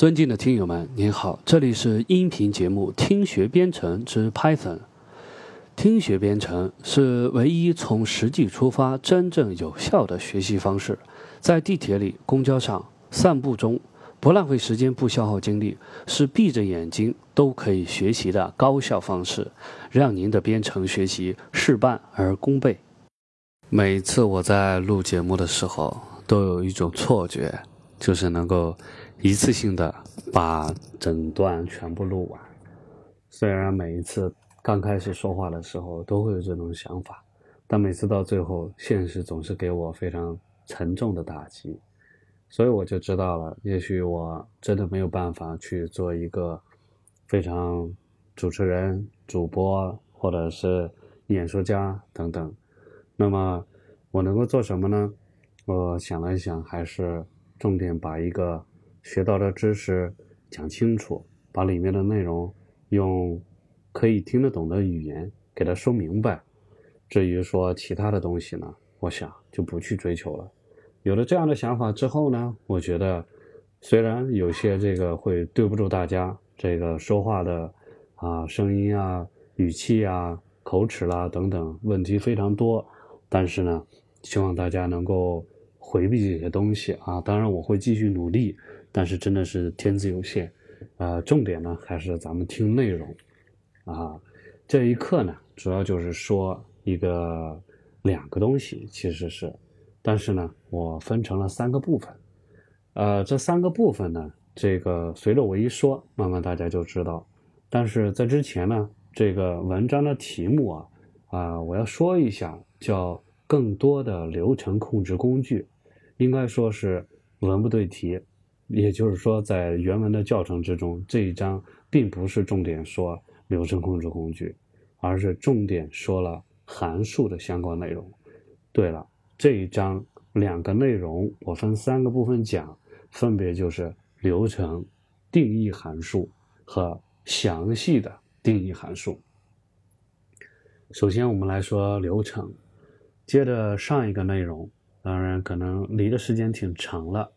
尊敬的听友们，您好，这里是音频节目《听学编程之 Python》。听学编程是唯一从实际出发、真正有效的学习方式。在地铁里、公交上、散步中，不浪费时间、不消耗精力，是闭着眼睛都可以学习的高效方式，让您的编程学习事半而功倍。每次我在录节目的时候，都有一种错觉，就是能够。一次性的把整段全部录完，虽然每一次刚开始说话的时候都会有这种想法，但每次到最后，现实总是给我非常沉重的打击，所以我就知道了，也许我真的没有办法去做一个非常主持人、主播或者是演说家等等。那么我能够做什么呢？我想了一想，还是重点把一个。学到的知识讲清楚，把里面的内容用可以听得懂的语言给他说明白。至于说其他的东西呢，我想就不去追求了。有了这样的想法之后呢，我觉得虽然有些这个会对不住大家，这个说话的啊声音啊、语气啊、口齿啦等等问题非常多，但是呢，希望大家能够回避这些东西啊。当然，我会继续努力。但是真的是天资有限，呃，重点呢还是咱们听内容，啊，这一课呢主要就是说一个两个东西，其实是，但是呢我分成了三个部分，呃，这三个部分呢，这个随着我一说，慢慢大家就知道。但是在之前呢，这个文章的题目啊，啊，我要说一下，叫更多的流程控制工具，应该说是文不对题。也就是说，在原文的教程之中，这一章并不是重点说流程控制工具，而是重点说了函数的相关内容。对了，这一章两个内容我分三个部分讲，分别就是流程、定义函数和详细的定义函数。首先，我们来说流程，接着上一个内容，当然可能离的时间挺长了。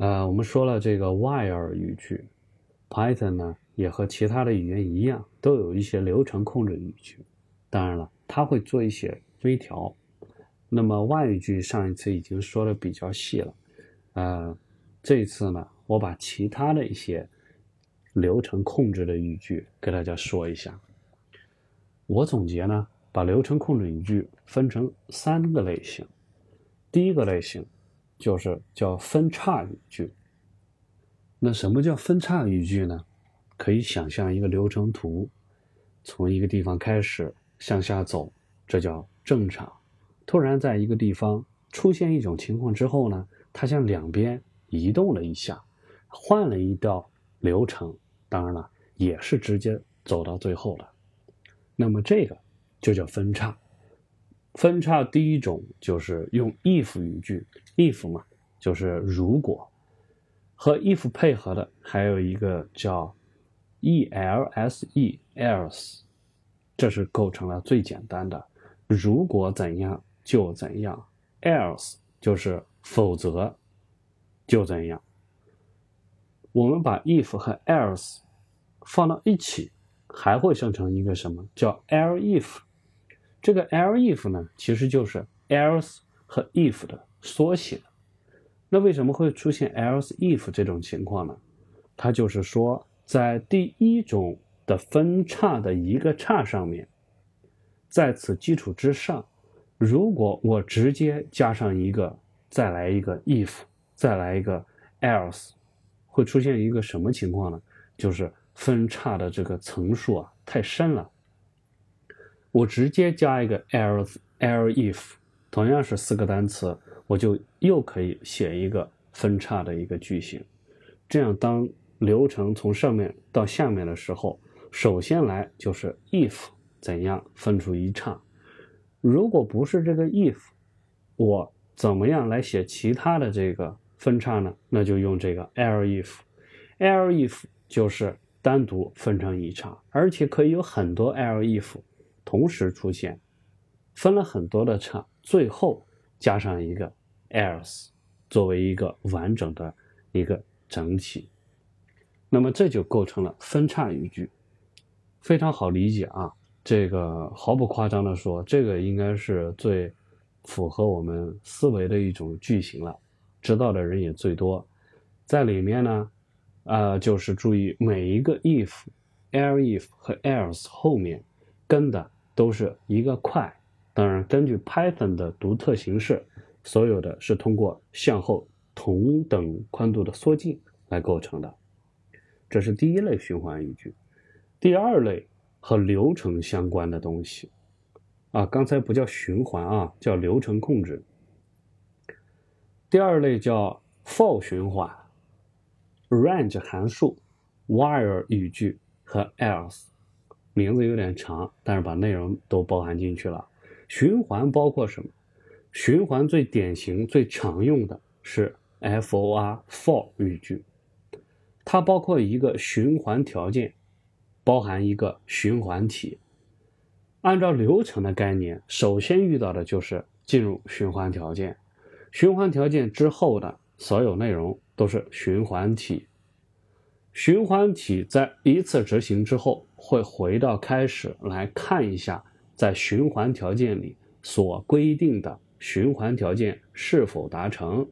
呃，我们说了这个 while 语句，Python 呢也和其他的语言一样，都有一些流程控制语句。当然了，它会做一些微调。那么 while 语句上一次已经说的比较细了，呃，这一次呢，我把其他的一些流程控制的语句给大家说一下。我总结呢，把流程控制语句分成三个类型。第一个类型。就是叫分叉语句。那什么叫分叉语句呢？可以想象一个流程图，从一个地方开始向下走，这叫正常。突然在一个地方出现一种情况之后呢，它向两边移动了一下，换了一道流程。当然了，也是直接走到最后了。那么这个就叫分叉。分叉第一种就是用 if 语句，if 嘛就是如果，和 if 配合的还有一个叫 else，else，这是构成了最简单的，如果怎样就怎样，else 就是否则就怎样。我们把 if 和 else 放到一起，还会生成一个什么叫 else？这个 else if 呢，其实就是 else 和 if 的缩写。那为什么会出现 else if 这种情况呢？它就是说，在第一种的分叉的一个叉上面，在此基础之上，如果我直接加上一个，再来一个 if，再来一个 else，会出现一个什么情况呢？就是分叉的这个层数啊太深了。我直接加一个 else else if，同样是四个单词，我就又可以写一个分叉的一个句型。这样，当流程从上面到下面的时候，首先来就是 if 怎样分出一叉。如果不是这个 if，我怎么样来写其他的这个分叉呢？那就用这个 l if。l if 就是单独分成一叉，而且可以有很多 l if。同时出现，分了很多的叉，最后加上一个 else，作为一个完整的一个整体。那么这就构成了分叉语句，非常好理解啊。这个毫不夸张的说，这个应该是最符合我们思维的一种句型了，知道的人也最多。在里面呢，呃，就是注意每一个 if、elif 和 else 后面跟的都是一个块。当然，根据 Python 的独特形式，所有的是通过向后同等宽度的缩进来构成的。这是第一类循环语句。第二类。和流程相关的东西，啊，刚才不叫循环啊，叫流程控制。第二类叫 for 循环，range 函数，while 语句和 else，名字有点长，但是把内容都包含进去了。循环包括什么？循环最典型、最常用的是 for for 语句，它包括一个循环条件。包含一个循环体，按照流程的概念，首先遇到的就是进入循环条件，循环条件之后的所有内容都是循环体。循环体在一次执行之后，会回到开始来看一下，在循环条件里所规定的循环条件是否达成，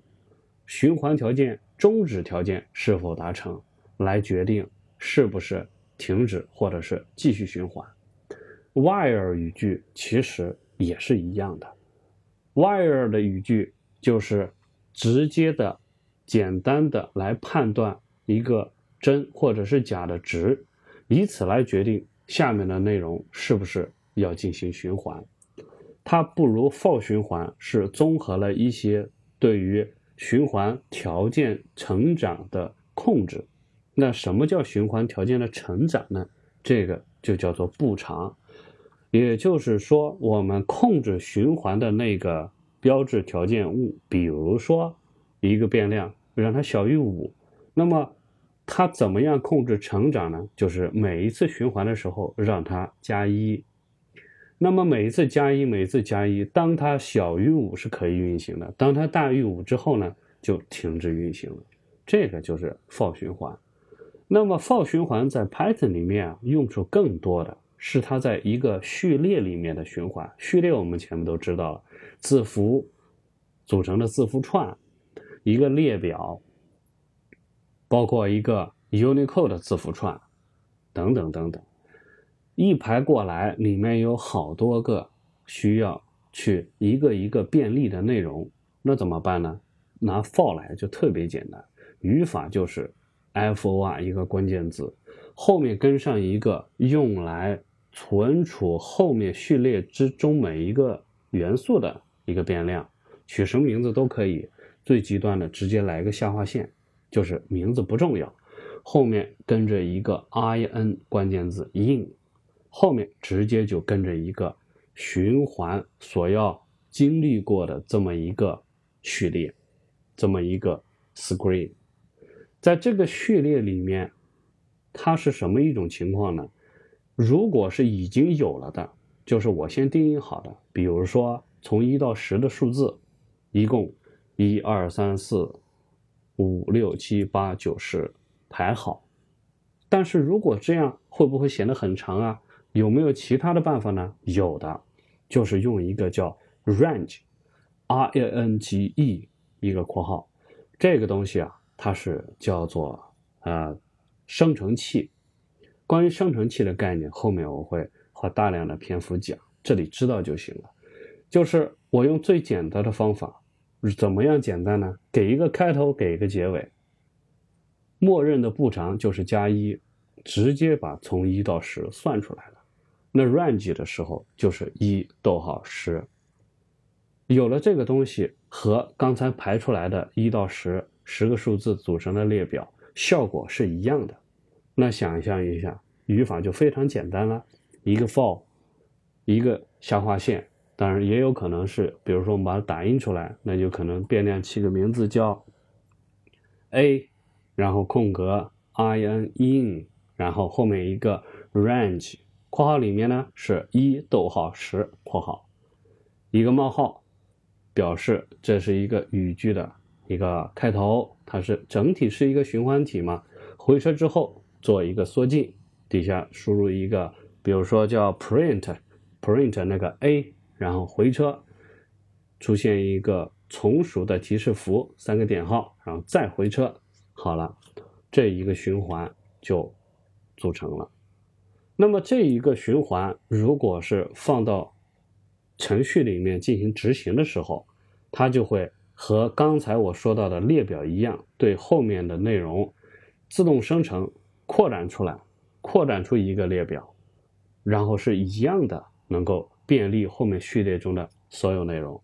循环条件终止条件是否达成，来决定是不是。停止或者是继续循环。while 语句其实也是一样的。while 的语句就是直接的、简单的来判断一个真或者是假的值，以此来决定下面的内容是不是要进行循环。它不如 for 循环是综合了一些对于循环条件成长的控制。那什么叫循环条件的成长呢？这个就叫做步长，也就是说，我们控制循环的那个标志条件物，比如说一个变量让它小于五，那么它怎么样控制成长呢？就是每一次循环的时候让它加一，那么每一次加一，每次加一，当它小于五是可以运行的，当它大于五之后呢，就停止运行了。这个就是 for 循环。那么 for 循环在 Python 里面啊，用处更多的是它在一个序列里面的循环。序列我们前面都知道了，字符组成的字符串，一个列表，包括一个 Unicode 字符串，等等等等，一排过来，里面有好多个需要去一个一个便利的内容，那怎么办呢？拿 for 来就特别简单，语法就是。for 一个关键字，后面跟上一个用来存储后面序列之中每一个元素的一个变量，取什么名字都可以。最极端的，直接来个下划线，就是名字不重要，后面跟着一个 in 关键字 in，后面直接就跟着一个循环所要经历过的这么一个序列，这么一个 screen。在这个序列里面，它是什么一种情况呢？如果是已经有了的，就是我先定义好的，比如说从一到十的数字，一共一二三四五六七八九十排好。但是如果这样会不会显得很长啊？有没有其他的办法呢？有的，就是用一个叫 range，r a n g e 一个括号，这个东西啊。它是叫做呃生成器。关于生成器的概念，后面我会花大量的篇幅讲，这里知道就行了。就是我用最简单的方法，怎么样简单呢？给一个开头，给一个结尾，默认的步长就是加一，直接把从一到十算出来了。那 range 的时候就是一逗号十。有了这个东西和刚才排出来的一到十。十个数字组成的列表，效果是一样的。那想象一下，语法就非常简单了。一个 for，一个下划线，当然也有可能是，比如说我们把它打印出来，那就可能变量起个名字叫 a，然后空格 in in，然后后面一个 range，括号里面呢是一逗号十括号，一个冒号，表示这是一个语句的。一个开头，它是整体是一个循环体嘛，回车之后做一个缩进，底下输入一个，比如说叫 print，print 那个 a，然后回车，出现一个从属的提示符，三个点号，然后再回车，好了，这一个循环就组成了。那么这一个循环，如果是放到程序里面进行执行的时候，它就会和刚才我说到的列表一样，对后面的内容自动生成、扩展出来，扩展出一个列表，然后是一样的，能够便利后面序列中的所有内容。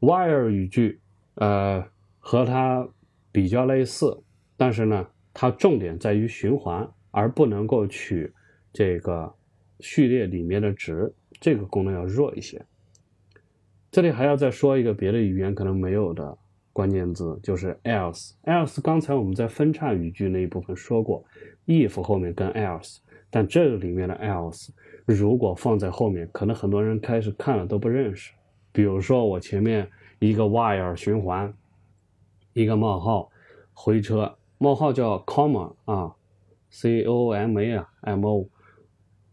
while 语句，呃，和它比较类似，但是呢，它重点在于循环。而不能够取这个序列里面的值，这个功能要弱一些。这里还要再说一个别的语言可能没有的关键字，就是 else。else 刚才我们在分叉语句那一部分说过，if 后面跟 else，但这个里面的 else 如果放在后面，可能很多人开始看了都不认识。比如说我前面一个 while 循环，一个冒号回车，冒号叫 comma 啊。C o m a 啊，m o，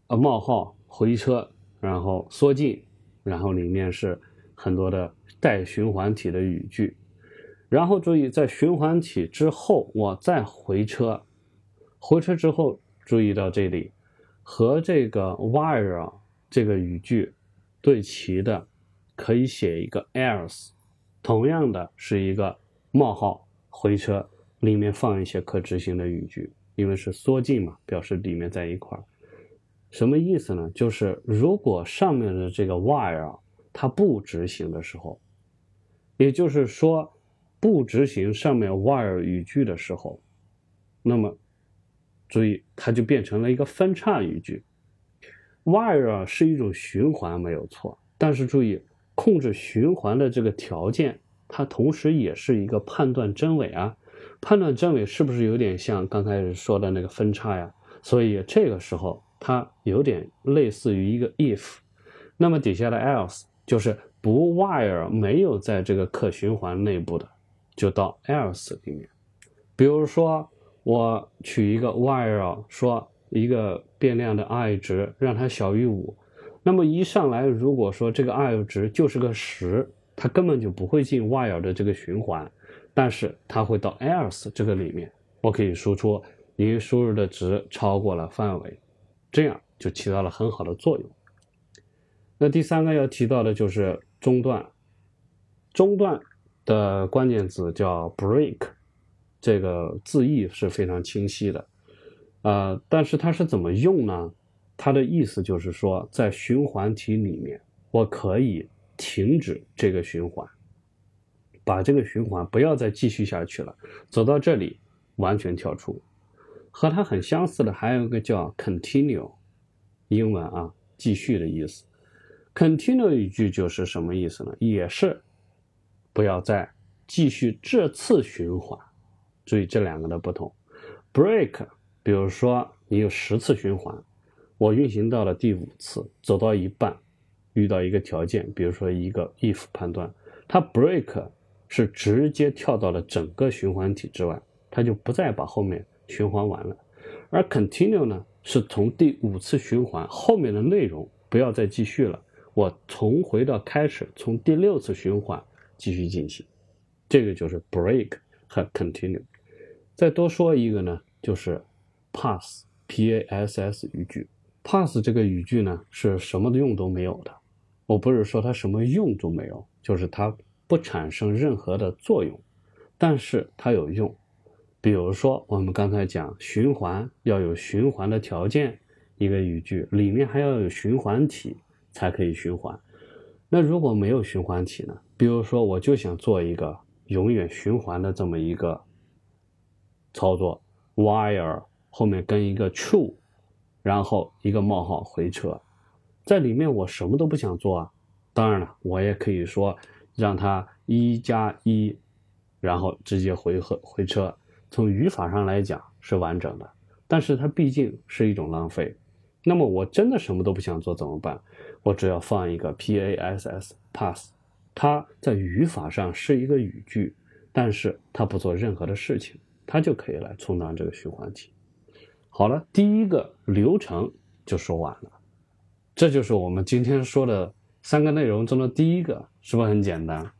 呃冒号回车，然后缩进，然后里面是很多的带循环体的语句，然后注意在循环体之后，我再回车，回车之后注意到这里和这个 while 这个语句对齐的，可以写一个 else，同样的是一个冒号回车，里面放一些可执行的语句。因为是缩进嘛，表示里面在一块儿，什么意思呢？就是如果上面的这个 while 它不执行的时候，也就是说不执行上面 while 语句的时候，那么注意它就变成了一个分叉语句。while 是一种循环没有错，但是注意控制循环的这个条件，它同时也是一个判断真伪啊。判断真伪是不是有点像刚开始说的那个分叉呀？所以这个时候它有点类似于一个 if，那么底下的 else 就是不 while 没有在这个可循环内部的，就到 else 里面。比如说我取一个 while 说一个变量的 i 值让它小于五，那么一上来如果说这个 i 值就是个十，它根本就不会进 while 的这个循环。但是它会到 else 这个里面，我可以输出您输入的值超过了范围，这样就起到了很好的作用。那第三个要提到的就是中断，中断的关键词叫 break，这个字义是非常清晰的，呃，但是它是怎么用呢？它的意思就是说，在循环体里面，我可以停止这个循环。把这个循环不要再继续下去了，走到这里完全跳出。和它很相似的还有一个叫 continue，英文啊，继续的意思。continue 语句就是什么意思呢？也是不要再继续这次循环。注意这两个的不同。break，比如说你有十次循环，我运行到了第五次，走到一半，遇到一个条件，比如说一个 if 判断，它 break。是直接跳到了整个循环体之外，它就不再把后面循环完了。而 continue 呢，是从第五次循环后面的内容不要再继续了，我重回到开始，从第六次循环继续进行。这个就是 break 和 continue。再多说一个呢，就是 pass，P-A-S-S 语句。pass 这个语句呢，是什么用都没有的。我不是说它什么用都没有，就是它。不产生任何的作用，但是它有用。比如说，我们刚才讲循环要有循环的条件，一个语句里面还要有循环体才可以循环。那如果没有循环体呢？比如说，我就想做一个永远循环的这么一个操作，while 后面跟一个 true，然后一个冒号回车，在里面我什么都不想做啊。当然了，我也可以说。让它一加一，然后直接回合回车。从语法上来讲是完整的，但是它毕竟是一种浪费。那么我真的什么都不想做怎么办？我只要放一个 p a s s pass，它在语法上是一个语句，但是它不做任何的事情，它就可以来充当这个循环体。好了，第一个流程就说完了，这就是我们今天说的三个内容中的第一个，是不是很简单？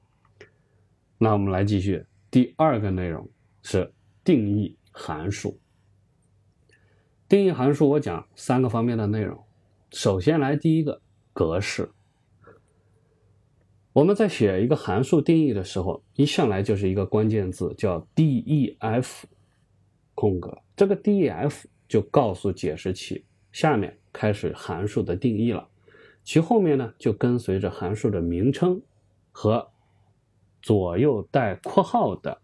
那我们来继续，第二个内容是定义函数。定义函数，我讲三个方面的内容。首先来第一个格式。我们在写一个函数定义的时候，一上来就是一个关键字，叫 def 空格。这个 def 就告诉解释器，下面开始函数的定义了。其后面呢，就跟随着函数的名称和左右带括号的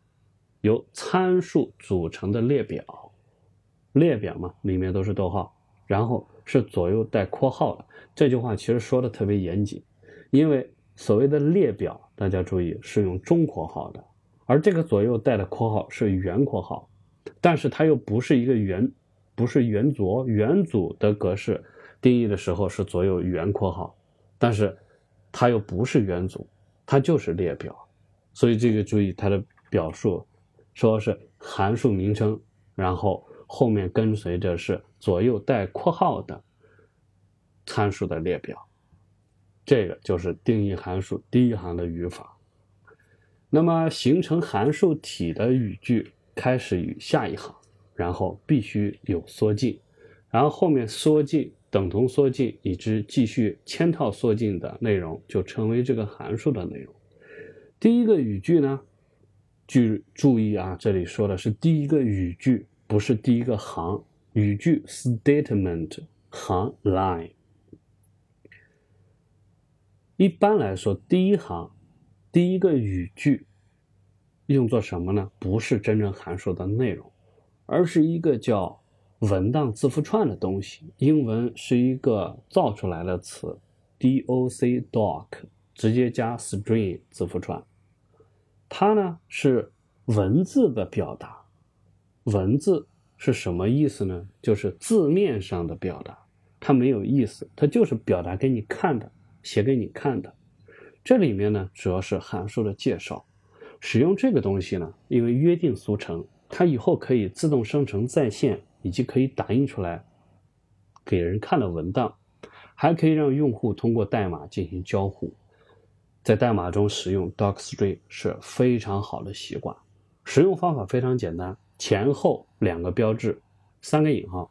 由参数组成的列表。列表嘛，里面都是逗号，然后是左右带括号的。这句话其实说的特别严谨，因为。所谓的列表，大家注意是用中括号的，而这个左右带的括号是圆括号，但是它又不是一个圆，不是元组，元组的格式定义的时候是左右圆括号，但是它又不是元组，它就是列表，所以这个注意它的表述，说是函数名称，然后后面跟随着是左右带括号的参数的列表。这个就是定义函数第一行的语法。那么形成函数体的语句开始于下一行，然后必须有缩进，然后后面缩进、等同缩进以及继续嵌套缩进的内容就成为这个函数的内容。第一个语句呢，注注意啊，这里说的是第一个语句，不是第一个行。语句 statement 行 line。一般来说，第一行第一个语句用作什么呢？不是真正函数的内容，而是一个叫文档字符串的东西。英文是一个造出来的词，doc，doc，直接加 string 字符串。它呢是文字的表达。文字是什么意思呢？就是字面上的表达，它没有意思，它就是表达给你看的。写给你看的，这里面呢主要是函数的介绍。使用这个东西呢，因为约定俗成，它以后可以自动生成在线，以及可以打印出来给人看的文档，还可以让用户通过代码进行交互。在代码中使用 docstring 是非常好的习惯。使用方法非常简单，前后两个标志，三个引号。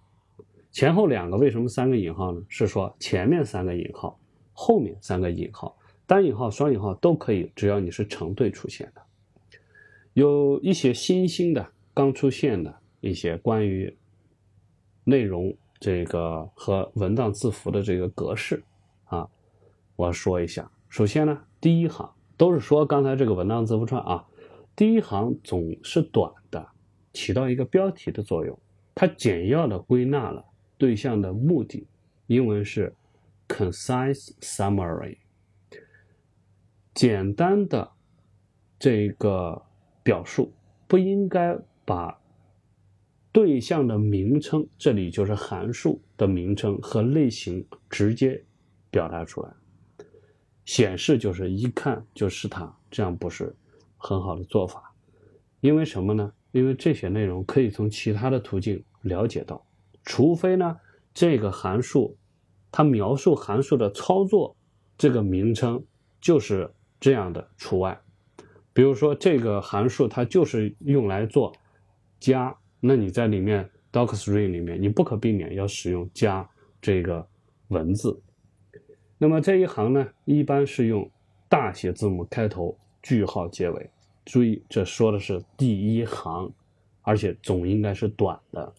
前后两个为什么三个引号呢？是说前面三个引号。后面三个引号，单引号、双引号都可以，只要你是成对出现的。有一些新兴的、刚出现的一些关于内容这个和文档字符的这个格式啊，我说一下。首先呢，第一行都是说刚才这个文档字符串啊，第一行总是短的，起到一个标题的作用，它简要的归纳了对象的目的。英文是。concise summary，简单的这个表述不应该把对象的名称，这里就是函数的名称和类型直接表达出来，显示就是一看就是它，这样不是很好的做法。因为什么呢？因为这些内容可以从其他的途径了解到，除非呢这个函数。它描述函数的操作，这个名称就是这样的除外。比如说这个函数它就是用来做加，那你在里面 docstring 里面你不可避免要使用加这个文字。那么这一行呢，一般是用大写字母开头，句号结尾。注意，这说的是第一行，而且总应该是短的。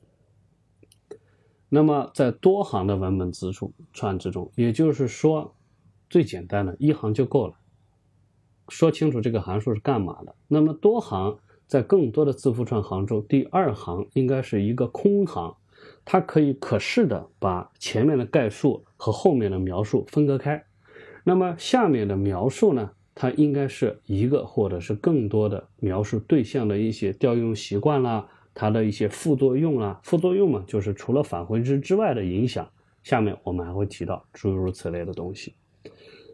那么，在多行的文本字符串之中，也就是说，最简单的一行就够了，说清楚这个函数是干嘛的。那么多行在更多的字符串行中，第二行应该是一个空行，它可以可视的把前面的概述和后面的描述分割开。那么下面的描述呢，它应该是一个或者是更多的描述对象的一些调用习惯啦。它的一些副作用啦，副作用嘛，就是除了返回值之外的影响，下面我们还会提到诸如此类的东西。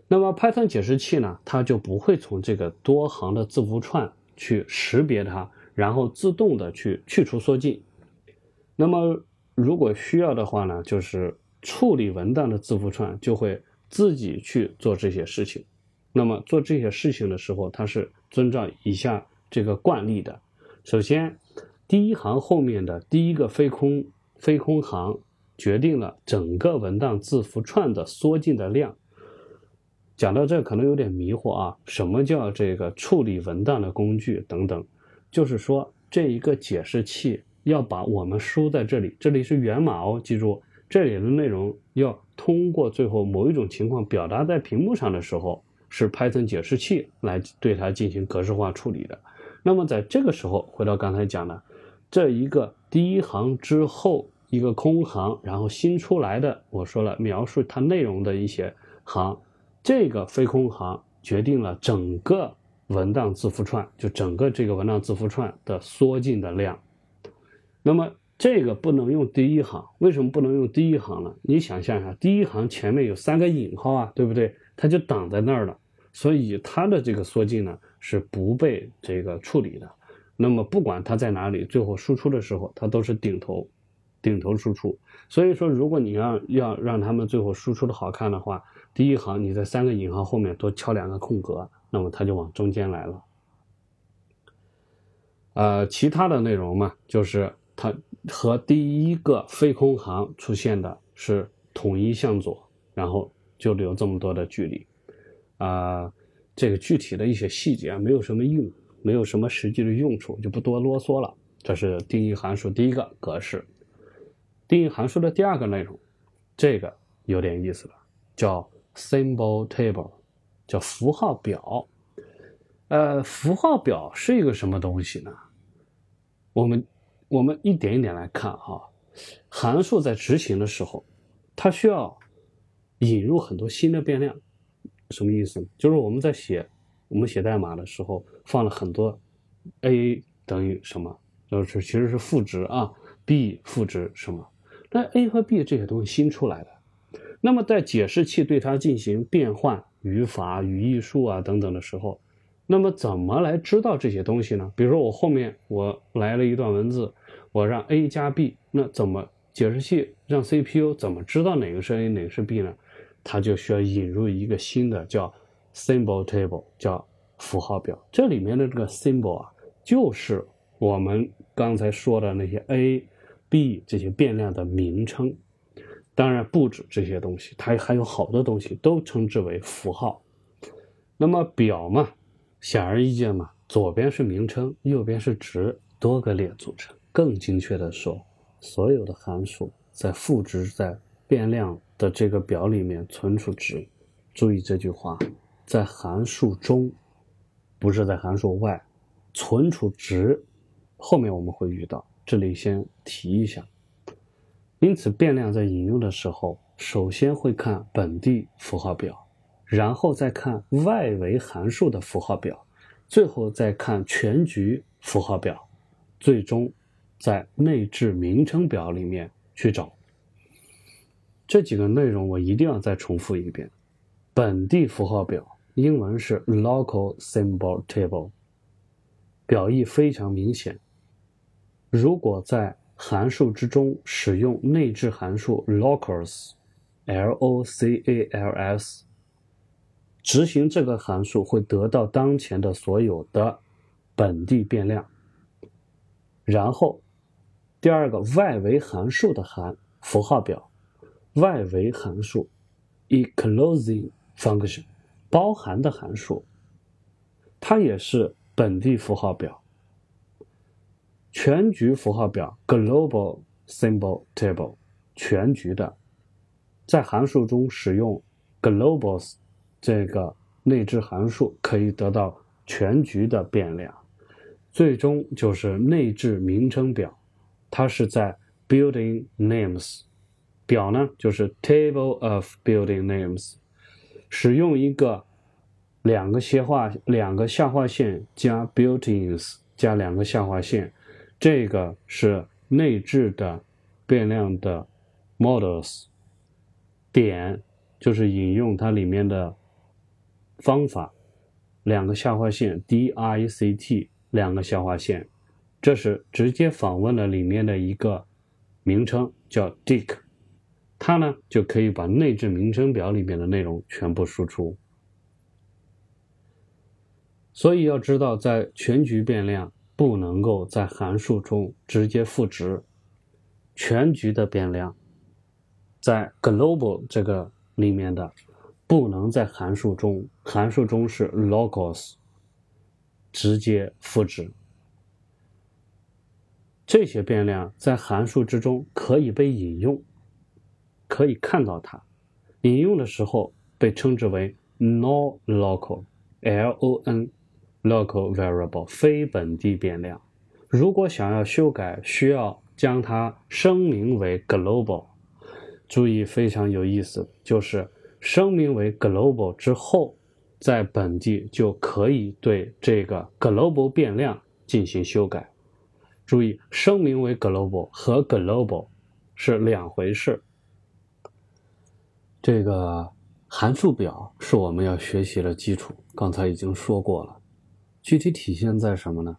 那么 Python 解释器呢，它就不会从这个多行的字符串去识别它，然后自动的去去除缩进。那么如果需要的话呢，就是处理文档的字符串就会自己去做这些事情。那么做这些事情的时候，它是遵照以下这个惯例的。首先，第一行后面的第一个非空非空行决定了整个文档字符串的缩进的量。讲到这可能有点迷惑啊，什么叫这个处理文档的工具等等？就是说这一个解释器要把我们输在这里，这里是源码哦，记住这里的内容要通过最后某一种情况表达在屏幕上的时候。是 Python 解释器来对它进行格式化处理的。那么在这个时候，回到刚才讲的这一个第一行之后一个空行，然后新出来的，我说了描述它内容的一些行，这个非空行决定了整个文档字符串，就整个这个文档字符串的缩进的量。那么这个不能用第一行，为什么不能用第一行呢？你想象一下，第一行前面有三个引号啊，对不对？它就挡在那儿了。所以它的这个缩进呢是不被这个处理的，那么不管它在哪里，最后输出的时候它都是顶头，顶头输出。所以说，如果你要要让他们最后输出的好看的话，第一行你在三个引号后面多敲两个空格，那么它就往中间来了。呃，其他的内容嘛，就是它和第一个非空行出现的是统一向左，然后就留这么多的距离。啊，这个具体的一些细节，没有什么用，没有什么实际的用处，就不多啰嗦了。这是定义函数第一个格式，定义函数的第二个内容，这个有点意思了，叫 symbol table，叫符号表。呃，符号表是一个什么东西呢？我们我们一点一点来看哈，函数在执行的时候，它需要引入很多新的变量。什么意思呢？就是我们在写我们写代码的时候，放了很多 a 等于什么，就是其实是赋值啊，b 赋值什么？那 a 和 b 这些东西新出来的，那么在解释器对它进行变换语法、语义数啊等等的时候，那么怎么来知道这些东西呢？比如说我后面我来了一段文字，我让 a 加 b，那怎么解释器让 CPU 怎么知道哪个是 a 哪个是 b 呢？它就需要引入一个新的叫 symbol table，叫符号表。这里面的这个 symbol 啊，就是我们刚才说的那些 a、b 这些变量的名称。当然不止这些东西，它还有好多东西都称之为符号。那么表嘛，显而易见嘛，左边是名称，右边是值，多个列组成。更精确的说，所有的函数在赋值在变量。的这个表里面存储值，注意这句话，在函数中，不是在函数外，存储值后面我们会遇到，这里先提一下。因此，变量在引用的时候，首先会看本地符号表，然后再看外围函数的符号表，最后再看全局符号表，最终在内置名称表里面去找。这几个内容我一定要再重复一遍。本地符号表，英文是 local symbol table，表意非常明显。如果在函数之中使用内置函数 locals，l o c a l s，执行这个函数会得到当前的所有的本地变量。然后，第二个外围函数的函符号表。外围函数，enclosing function，包含的函数，它也是本地符号表。全局符号表，global symbol table，全局的，在函数中使用 globals 这个内置函数，可以得到全局的变量。最终就是内置名称表，它是在 building names。表呢，就是 table of building names，使用一个两个斜划两个下划线加 buildings 加两个下划线，这个是内置的变量的 models。点就是引用它里面的方法，两个下划线 dict 两个下划线，这是直接访问了里面的一个名称叫 dict，它呢就可以把内置名称表里面的内容全部输出。所以要知道，在全局变量不能够在函数中直接赋值，全局的变量在 global 这个里面的不能在函数中，函数中是 locals 直接赋值。这些变量在函数之中可以被引用，可以看到它。引用的时候被称之为 non-local，L-O-N。Local variable 非本地变量，如果想要修改，需要将它声明为 global。注意，非常有意思，就是声明为 global 之后，在本地就可以对这个 global 变量进行修改。注意，声明为 global 和 global 是两回事。这个函数表是我们要学习的基础，刚才已经说过了。具体体现在什么呢？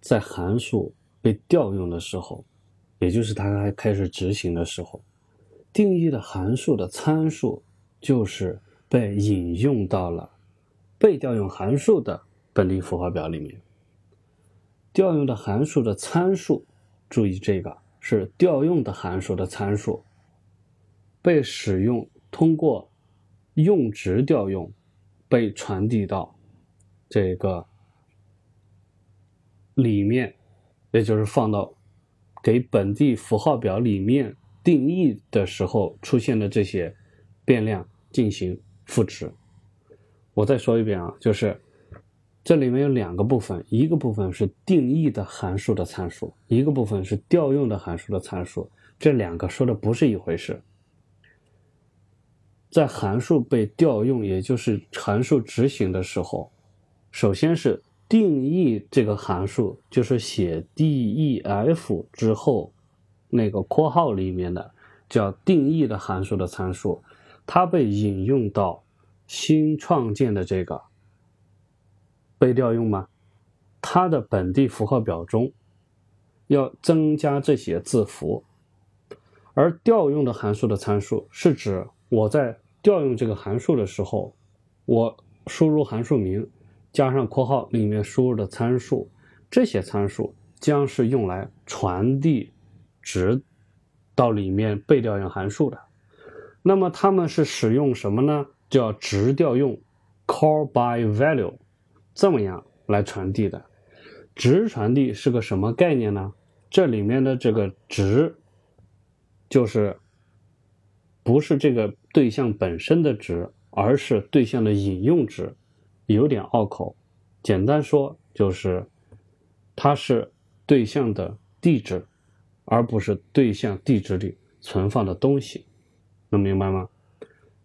在函数被调用的时候，也就是它还开始执行的时候，定义的函数的参数就是被引用到了被调用函数的本地符号表里面。调用的函数的参数，注意这个是调用的函数的参数，被使用通过用值调用被传递到这个。里面，也就是放到给本地符号表里面定义的时候出现的这些变量进行赋值。我再说一遍啊，就是这里面有两个部分，一个部分是定义的函数的参数，一个部分是调用的函数的参数。这两个说的不是一回事。在函数被调用，也就是函数执行的时候，首先是。定义这个函数就是写 def 之后那个括号里面的叫定义的函数的参数，它被引用到新创建的这个被调用吗？它的本地符号表中要增加这些字符，而调用的函数的参数是指我在调用这个函数的时候，我输入函数名。加上括号里面输入的参数，这些参数将是用来传递值到里面被调用函数的。那么它们是使用什么呢？叫值调用 （call by value） 这么样来传递的。值传递是个什么概念呢？这里面的这个值就是不是这个对象本身的值，而是对象的引用值。有点拗口，简单说就是，它是对象的地址，而不是对象地址里存放的东西，能明白吗？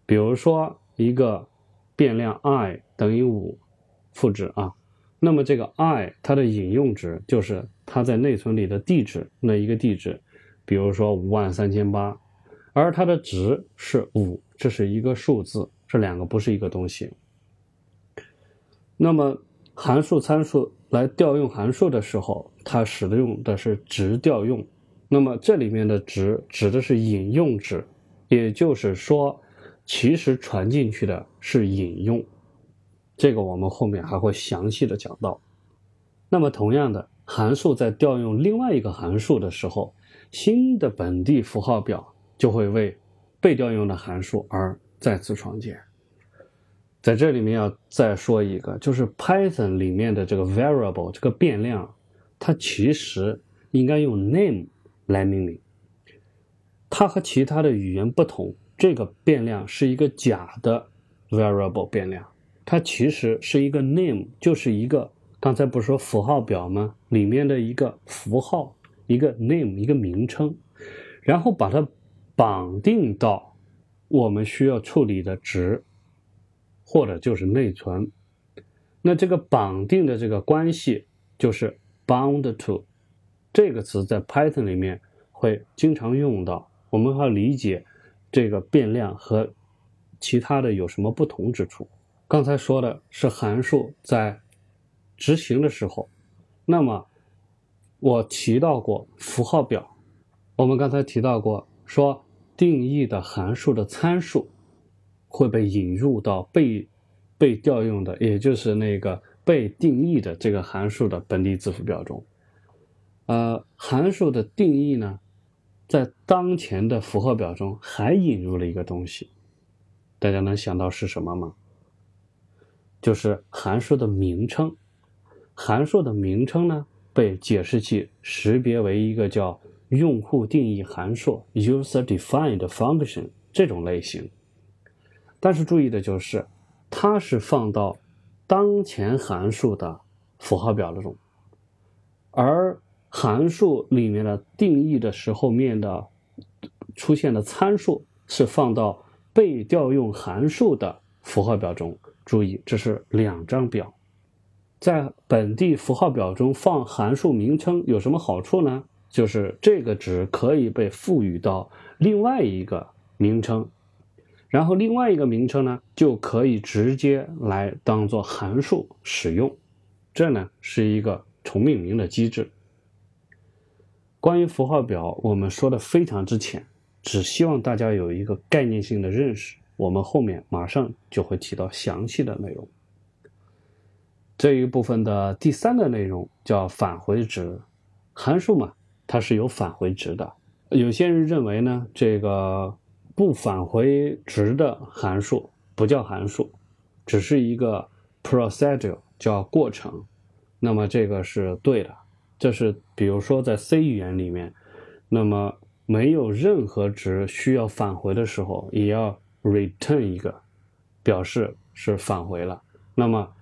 比如说一个变量 i 等于五，复制啊，那么这个 i 它的引用值就是它在内存里的地址那一个地址，比如说五万三千八，而它的值是五，这是一个数字，这两个不是一个东西。那么，函数参数来调用函数的时候，它使用的是值调用。那么这里面的值指的是引用值，也就是说，其实传进去的是引用。这个我们后面还会详细的讲到。那么同样的，函数在调用另外一个函数的时候，新的本地符号表就会为被调用的函数而再次创建。在这里面要再说一个，就是 Python 里面的这个 variable 这个变量，它其实应该用 name 来命名。它和其他的语言不同，这个变量是一个假的 variable 变量，它其实是一个 name，就是一个刚才不是说符号表吗？里面的一个符号，一个 name，一个名称，然后把它绑定到我们需要处理的值。或者就是内存，那这个绑定的这个关系就是 bound to 这个词在 Python 里面会经常用到。我们要理解这个变量和其他的有什么不同之处。刚才说的是函数在执行的时候，那么我提到过符号表，我们刚才提到过，说定义的函数的参数会被引入到被被调用的，也就是那个被定义的这个函数的本地字符表中。呃，函数的定义呢，在当前的符号表中还引入了一个东西，大家能想到是什么吗？就是函数的名称。函数的名称呢？被解释器识别为一个叫用户定义函数 （user-defined function） 这种类型，但是注意的就是，它是放到当前函数的符号表中，而函数里面的定义的时候面的出现的参数是放到被调用函数的符号表中。注意，这是两张表。在本地符号表中放函数名称有什么好处呢？就是这个值可以被赋予到另外一个名称，然后另外一个名称呢就可以直接来当做函数使用。这呢是一个重命名的机制。关于符号表，我们说的非常之浅，只希望大家有一个概念性的认识。我们后面马上就会提到详细的内容。这一部分的第三个内容叫返回值，函数嘛，它是有返回值的。有些人认为呢，这个不返回值的函数不叫函数，只是一个 procedure 叫过程。那么这个是对的，这是比如说在 C 语言里面，那么没有任何值需要返回的时候，也要 return 一个，表示是返回了。那么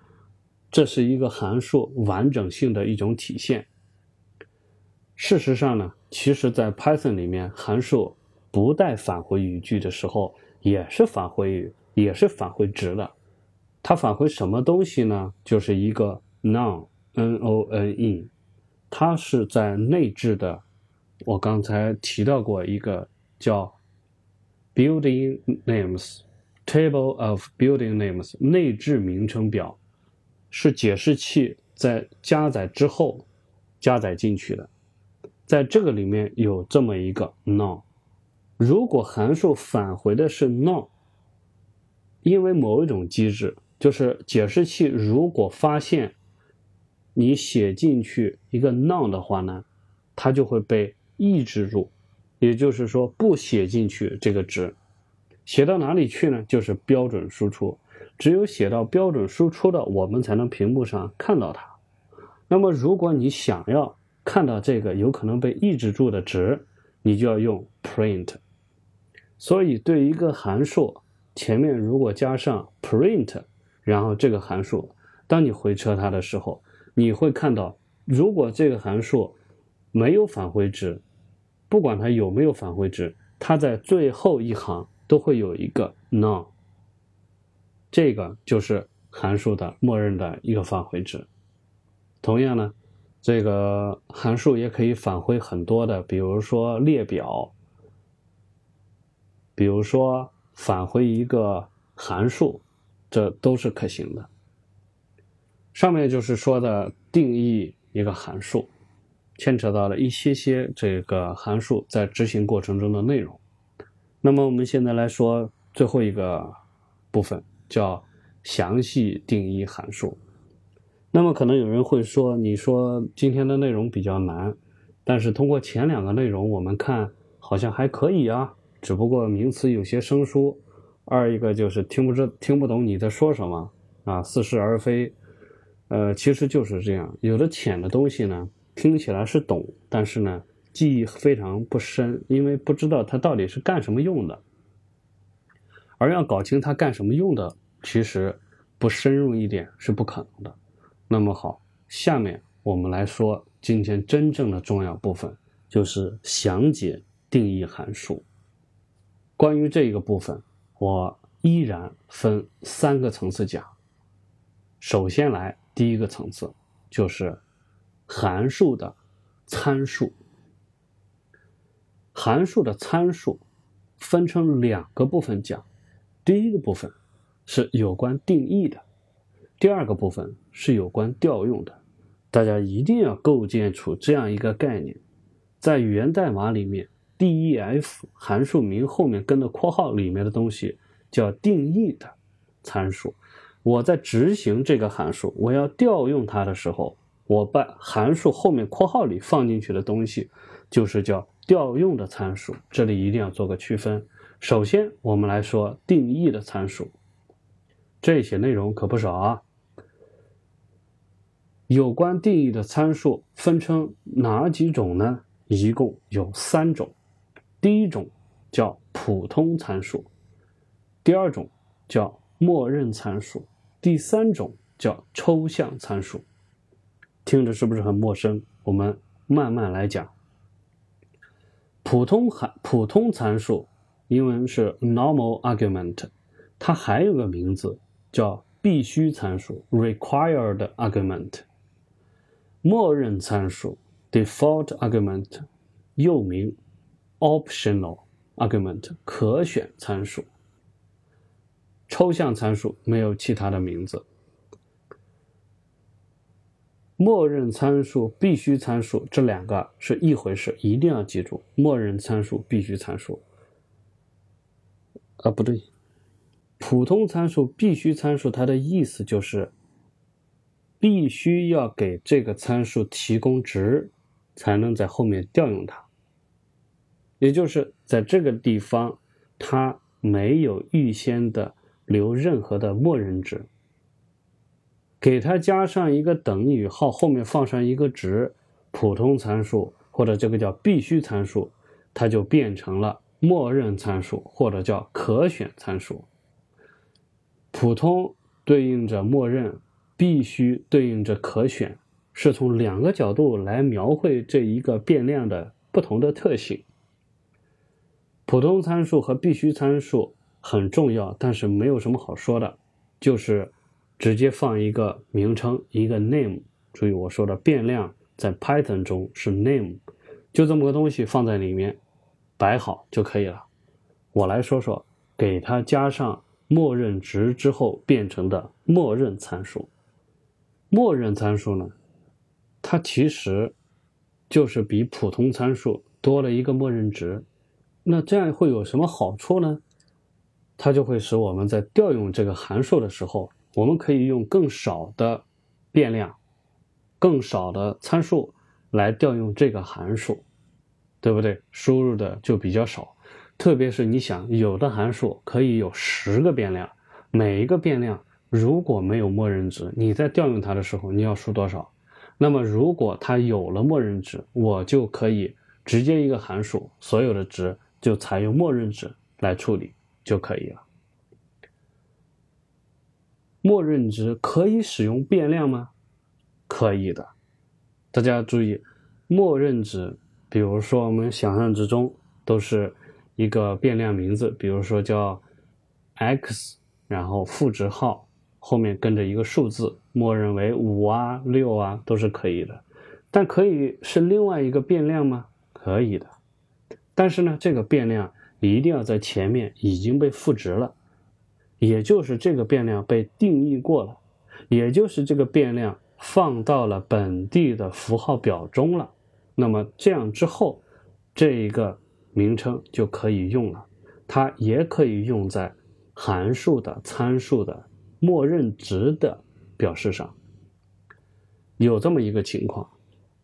这是一个函数完整性的一种体现。事实上呢，其实，在 Python 里面，函数不带返回语句的时候，也是返回语，也是返回值的。它返回什么东西呢？就是一个 none，n-o-n-e，它是在内置的。我刚才提到过一个叫 building names，table of building names，内置名称表。是解释器在加载之后加载进去的，在这个里面有这么一个 none，如果函数返回的是 none，因为某一种机制，就是解释器如果发现你写进去一个 none 的话呢，它就会被抑制住，也就是说不写进去这个值，写到哪里去呢？就是标准输出。只有写到标准输出的，我们才能屏幕上看到它。那么，如果你想要看到这个有可能被抑制住的值，你就要用 print。所以，对一个函数前面如果加上 print，然后这个函数，当你回车它的时候，你会看到，如果这个函数没有返回值，不管它有没有返回值，它在最后一行都会有一个 none。这个就是函数的默认的一个返回值。同样呢，这个函数也可以返回很多的，比如说列表，比如说返回一个函数，这都是可行的。上面就是说的定义一个函数，牵扯到了一些些这个函数在执行过程中的内容。那么我们现在来说最后一个部分。叫详细定义函数。那么可能有人会说：“你说今天的内容比较难，但是通过前两个内容，我们看好像还可以啊。只不过名词有些生疏，二一个就是听不知听不懂你在说什么啊，似是而非。呃，其实就是这样。有的浅的东西呢，听起来是懂，但是呢，记忆非常不深，因为不知道它到底是干什么用的。”而要搞清它干什么用的，其实不深入一点是不可能的。那么好，下面我们来说今天真正的重要部分，就是详解定义函数。关于这一个部分，我依然分三个层次讲。首先来第一个层次，就是函数的参数。函数的参数分成两个部分讲。第一个部分是有关定义的，第二个部分是有关调用的。大家一定要构建出这样一个概念，在语言代码里面，def 函数名后面跟的括号里面的东西叫定义的参数。我在执行这个函数，我要调用它的时候，我把函数后面括号里放进去的东西，就是叫调用的参数。这里一定要做个区分。首先，我们来说定义的参数，这些内容可不少啊。有关定义的参数分成哪几种呢？一共有三种。第一种叫普通参数，第二种叫默认参数，第三种叫抽象参数。听着是不是很陌生？我们慢慢来讲。普通函普通参数，英文是 normal argument，它还有个名字叫必须参数 required argument。默认参数 （default argument） 又名 optional argument，可选参数。抽象参数没有其他的名字。默认参数、必须参数这两个是一回事，一定要记住。默认参数、必须参数。啊，不对，普通参数、必须参数，它的意思就是。必须要给这个参数提供值，才能在后面调用它。也就是在这个地方，它没有预先的留任何的默认值，给它加上一个等于号，后面放上一个值，普通参数或者这个叫必须参数，它就变成了默认参数或者叫可选参数。普通对应着默认。必须对应着可选，是从两个角度来描绘这一个变量的不同的特性。普通参数和必须参数很重要，但是没有什么好说的，就是直接放一个名称，一个 name。注意我说的变量在 Python 中是 name，就这么个东西放在里面摆好就可以了。我来说说给它加上默认值之后变成的默认参数。默认参数呢，它其实就是比普通参数多了一个默认值。那这样会有什么好处呢？它就会使我们在调用这个函数的时候，我们可以用更少的变量、更少的参数来调用这个函数，对不对？输入的就比较少。特别是你想，有的函数可以有十个变量，每一个变量。如果没有默认值，你在调用它的时候，你要输多少？那么如果它有了默认值，我就可以直接一个函数，所有的值就采用默认值来处理就可以了。默认值可以使用变量吗？可以的。大家注意，默认值，比如说我们想象之中都是一个变量名字，比如说叫 x，然后负值号。后面跟着一个数字，默认为五啊、六啊都是可以的，但可以是另外一个变量吗？可以的，但是呢，这个变量一定要在前面已经被赋值了，也就是这个变量被定义过了，也就是这个变量放到了本地的符号表中了，那么这样之后，这一个名称就可以用了，它也可以用在函数的参数的。默认值的表示上，有这么一个情况：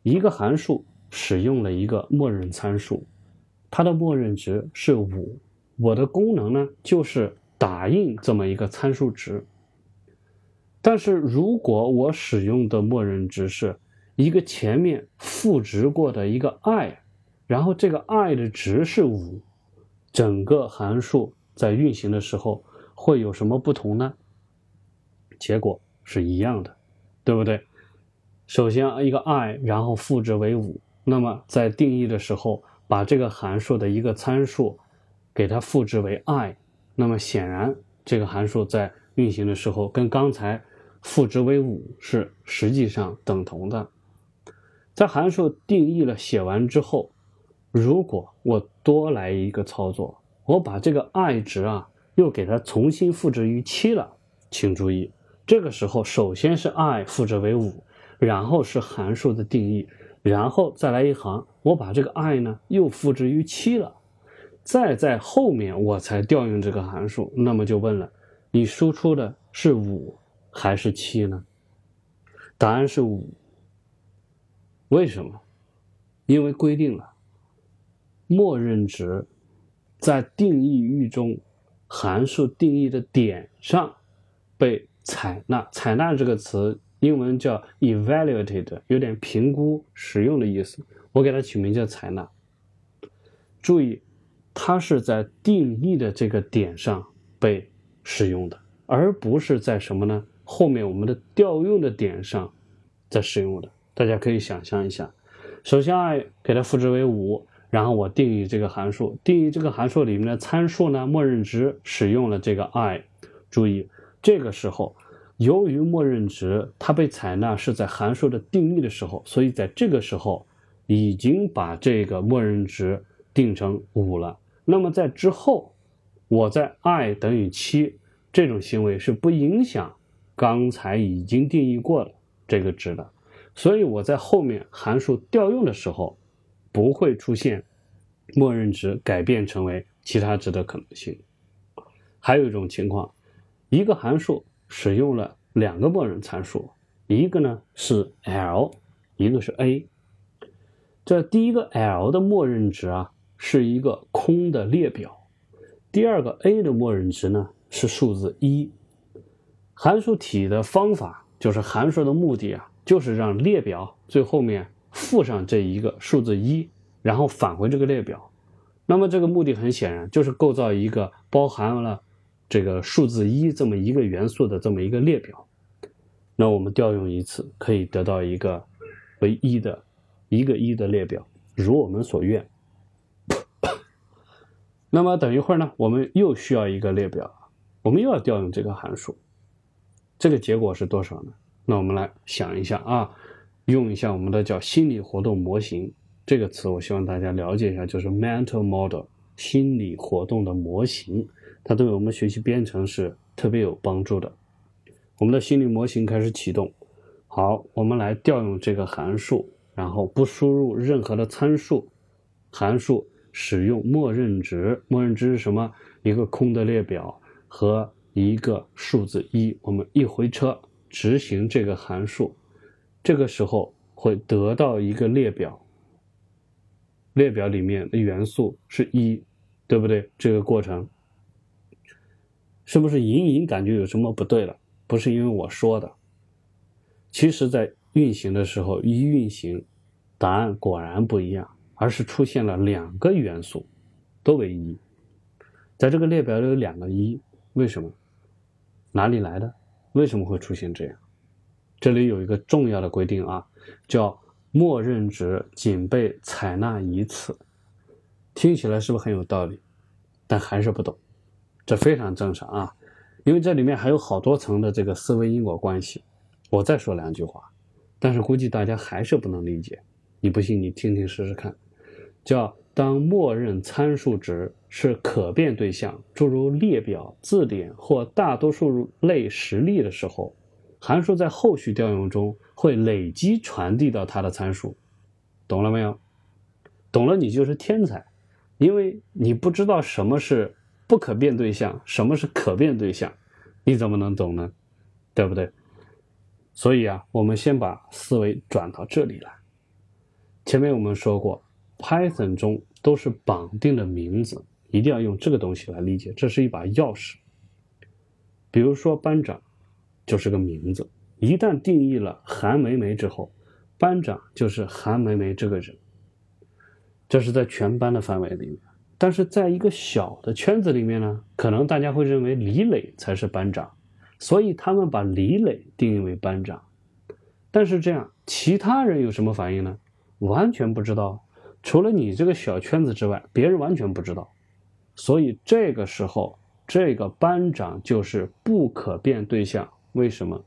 一个函数使用了一个默认参数，它的默认值是五。我的功能呢，就是打印这么一个参数值。但是如果我使用的默认值是一个前面赋值过的一个 i，然后这个 i 的值是五，整个函数在运行的时候会有什么不同呢？结果是一样的，对不对？首先一个 i，然后赋值为五，那么在定义的时候，把这个函数的一个参数给它赋值为 i，那么显然这个函数在运行的时候跟刚才赋值为五是实际上等同的。在函数定义了写完之后，如果我多来一个操作，我把这个 i 值啊又给它重新赋值于七了，请注意。这个时候，首先是 i 赋值为五，然后是函数的定义，然后再来一行，我把这个 i 呢又赋之于七了，再在后面我才调用这个函数。那么就问了，你输出的是五还是七呢？答案是五。为什么？因为规定了，默认值在定义域中函数定义的点上被采纳。采纳这个词。英文叫 evaluated，有点评估使用的意思。我给它取名叫采纳。注意，它是在定义的这个点上被使用的，而不是在什么呢？后面我们的调用的点上在使用的。大家可以想象一下，首先 i 给它赋值为五，然后我定义这个函数，定义这个函数里面的参数呢，默认值使用了这个 i。注意，这个时候。由于默认值它被采纳是在函数的定义的时候，所以在这个时候已经把这个默认值定成五了。那么在之后，我在 i 等于七这种行为是不影响刚才已经定义过了这个值的，所以我在后面函数调用的时候不会出现默认值改变成为其他值的可能性。还有一种情况，一个函数。使用了两个默认参数，一个呢是 l，一个是 a。这第一个 l 的默认值啊是一个空的列表，第二个 a 的默认值呢是数字一。函数体的方法就是函数的目的啊，就是让列表最后面附上这一个数字一，然后返回这个列表。那么这个目的很显然就是构造一个包含了。这个数字一这么一个元素的这么一个列表，那我们调用一次可以得到一个为一的一个一的列表，如我们所愿。那么等一会儿呢，我们又需要一个列表，我们又要调用这个函数，这个结果是多少呢？那我们来想一下啊，用一下我们的叫心理活动模型这个词，我希望大家了解一下，就是 mental model 心理活动的模型。它对我们学习编程是特别有帮助的。我们的心理模型开始启动。好，我们来调用这个函数，然后不输入任何的参数，函数使用默认值。默认值是什么？一个空的列表和一个数字一。我们一回车执行这个函数，这个时候会得到一个列表，列表里面的元素是一，对不对？这个过程。是不是隐隐感觉有什么不对了？不是因为我说的，其实，在运行的时候一运行，答案果然不一样，而是出现了两个元素都为一，在这个列表里有两个一，为什么？哪里来的？为什么会出现这样？这里有一个重要的规定啊，叫默认值仅被采纳一次，听起来是不是很有道理？但还是不懂。这非常正常啊，因为这里面还有好多层的这个思维因果关系。我再说两句话，但是估计大家还是不能理解。你不信，你听听试试看。叫当默认参数值是可变对象，诸如列表、字典或大多数类实例的时候，函数在后续调用中会累积传递到它的参数。懂了没有？懂了，你就是天才，因为你不知道什么是。不可变对象，什么是可变对象？你怎么能懂呢？对不对？所以啊，我们先把思维转到这里来。前面我们说过，Python 中都是绑定的名字，一定要用这个东西来理解，这是一把钥匙。比如说班长，就是个名字，一旦定义了韩梅梅之后，班长就是韩梅梅这个人。这是在全班的范围里面。但是在一个小的圈子里面呢，可能大家会认为李磊才是班长，所以他们把李磊定义为班长。但是这样，其他人有什么反应呢？完全不知道，除了你这个小圈子之外，别人完全不知道。所以这个时候，这个班长就是不可变对象。为什么？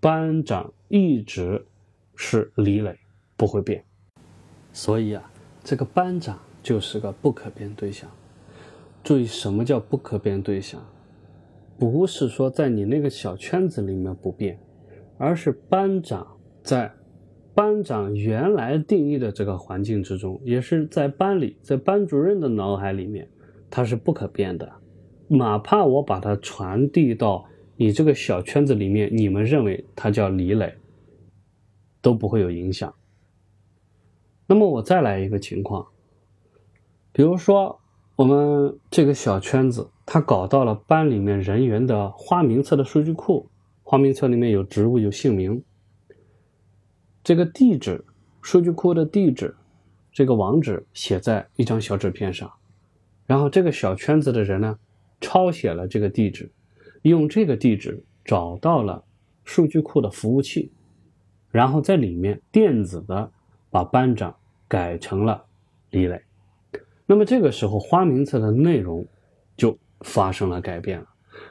班长一直是李磊，不会变。所以啊，这个班长。就是个不可变对象。注意，什么叫不可变对象？不是说在你那个小圈子里面不变，而是班长在班长原来定义的这个环境之中，也是在班里，在班主任的脑海里面，它是不可变的。哪怕我把它传递到你这个小圈子里面，你们认为它叫李磊，都不会有影响。那么我再来一个情况，比如说我们这个小圈子，他搞到了班里面人员的花名册的数据库，花名册里面有职务有姓名。这个地址，数据库的地址，这个网址写在一张小纸片上，然后这个小圈子的人呢，抄写了这个地址，用这个地址找到了数据库的服务器，然后在里面电子的把班长改成了李磊，那么这个时候花名册的内容就发生了改变了，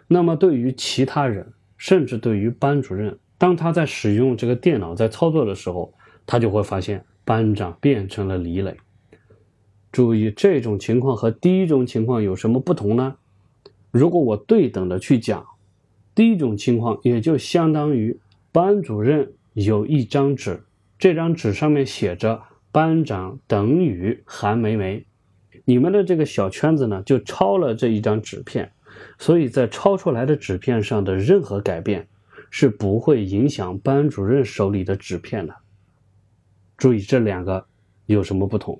那么对于其他人，甚至对于班主任。当他在使用这个电脑在操作的时候，他就会发现班长变成了李磊。注意，这种情况和第一种情况有什么不同呢？如果我对等的去讲，第一种情况也就相当于班主任有一张纸，这张纸上面写着“班长等于韩梅梅”，你们的这个小圈子呢就抄了这一张纸片，所以在抄出来的纸片上的任何改变。是不会影响班主任手里的纸片的。注意这两个有什么不同？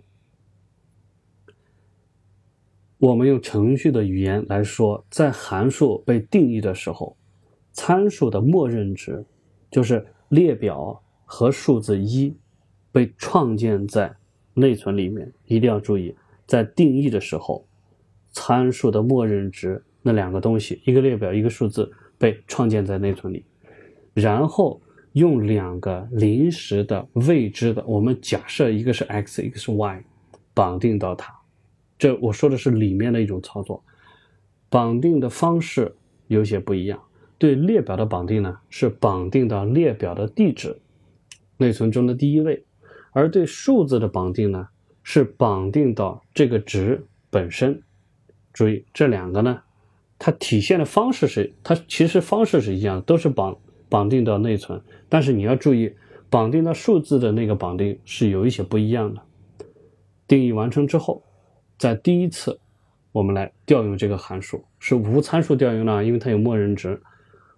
我们用程序的语言来说，在函数被定义的时候，参数的默认值就是列表和数字一被创建在内存里面。一定要注意，在定义的时候，参数的默认值那两个东西，一个列表，一个数字被创建在内存里。然后用两个临时的未知的，我们假设一个是 x，一个是 y，绑定到它。这我说的是里面的一种操作，绑定的方式有些不一样。对列表的绑定呢，是绑定到列表的地址，内存中的第一位；而对数字的绑定呢，是绑定到这个值本身。注意这两个呢，它体现的方式是，它其实方式是一样的，都是绑。绑定到内存，但是你要注意，绑定到数字的那个绑定是有一些不一样的。定义完成之后，在第一次我们来调用这个函数，是无参数调用呢，因为它有默认值。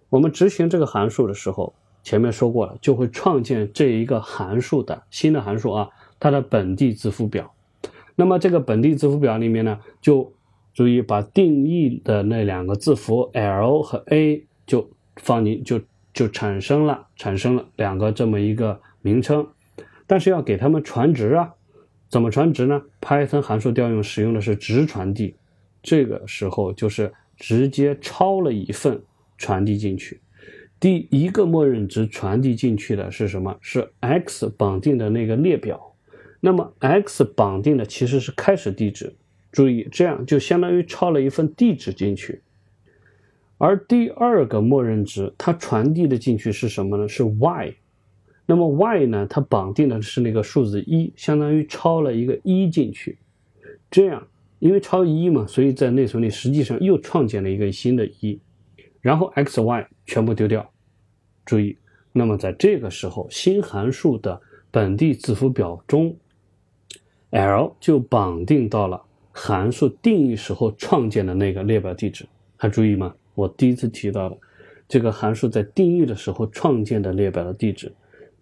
我们执行这个函数的时候，前面说过了，就会创建这一个函数的新的函数啊，它的本地字符表。那么这个本地字符表里面呢，就注意把定义的那两个字符 L 和 A 就放进就。就产生了产生了两个这么一个名称，但是要给他们传值啊，怎么传值呢？Python 函数调用使用的是值传递，这个时候就是直接抄了一份传递进去。第一个默认值传递进去的是什么？是 x 绑定的那个列表。那么 x 绑定的其实是开始地址，注意这样就相当于抄了一份地址进去。而第二个默认值，它传递的进去是什么呢？是 y。那么 y 呢？它绑定的是那个数字一，相当于抄了一个一进去。这样，因为抄一嘛，所以在内存里实际上又创建了一个新的一。然后 x、y 全部丢掉。注意，那么在这个时候，新函数的本地字符表中，l 就绑定到了函数定义时候创建的那个列表地址。还注意吗？我第一次提到的这个函数在定义的时候创建的列表的地址，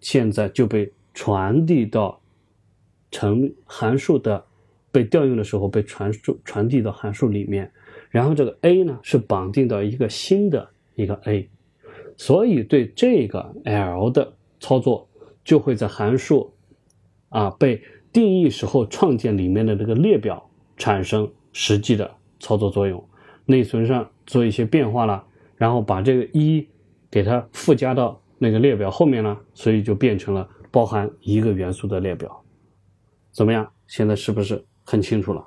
现在就被传递到成函数的被调用的时候被传输传递到函数里面，然后这个 a 呢是绑定到一个新的一个 a，所以对这个 l 的操作就会在函数啊被定义时候创建里面的这个列表产生实际的操作作用。内存上做一些变化了，然后把这个一给它附加到那个列表后面了，所以就变成了包含一个元素的列表。怎么样？现在是不是很清楚了？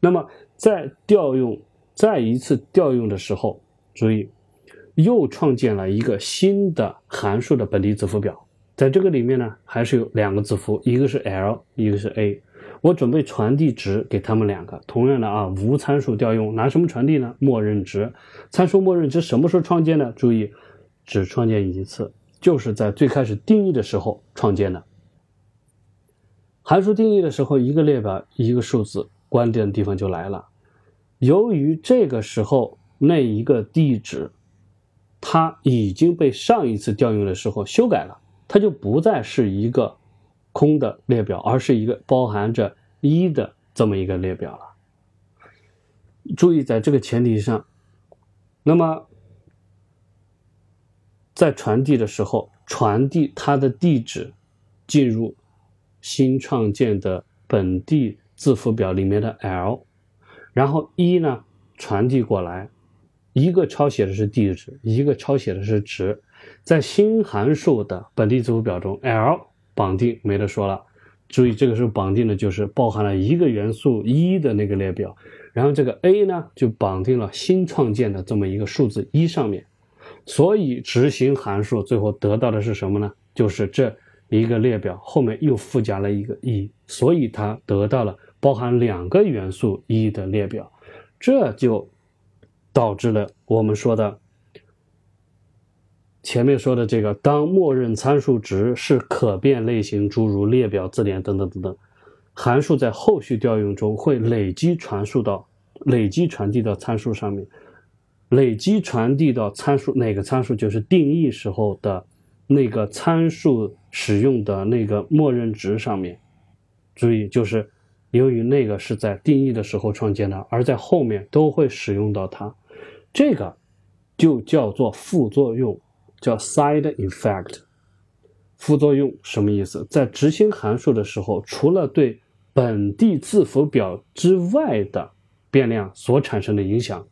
那么在调用再一次调用的时候，注意又创建了一个新的函数的本地字符表，在这个里面呢，还是有两个字符，一个是 L，一个是 A。我准备传递值给他们两个，同样的啊，无参数调用，拿什么传递呢？默认值，参数默认值什么时候创建呢？注意，只创建一次，就是在最开始定义的时候创建的。函数定义的时候，一个列表一个数字，关键的地方就来了。由于这个时候那一个地址，它已经被上一次调用的时候修改了，它就不再是一个空的列表，而是一个包含着一的这么一个列表了。注意，在这个前提上，那么在传递的时候，传递它的地址进入新创建的本地字符表里面的 L。然后一呢传递过来，一个抄写的是地址，一个抄写的是值，在新函数的本地字符表中，L 绑定没得说了。注意这个时候绑定的就是包含了一个元素一的那个列表，然后这个 A 呢就绑定了新创建的这么一个数字一上面，所以执行函数最后得到的是什么呢？就是这一个列表后面又附加了一个一，所以它得到了。包含两个元素一的列表，这就导致了我们说的前面说的这个：当默认参数值是可变类型，诸如列表、字典等等等等，函数在后续调用中会累积传输到、累积传递到参数上面，累积传递到参数哪个参数就是定义时候的那个参数使用的那个默认值上面。注意，就是。由于那个是在定义的时候创建的，而在后面都会使用到它，这个就叫做副作用，叫 side effect。副作用什么意思？在执行函数的时候，除了对本地字符表之外的变量所产生的影响，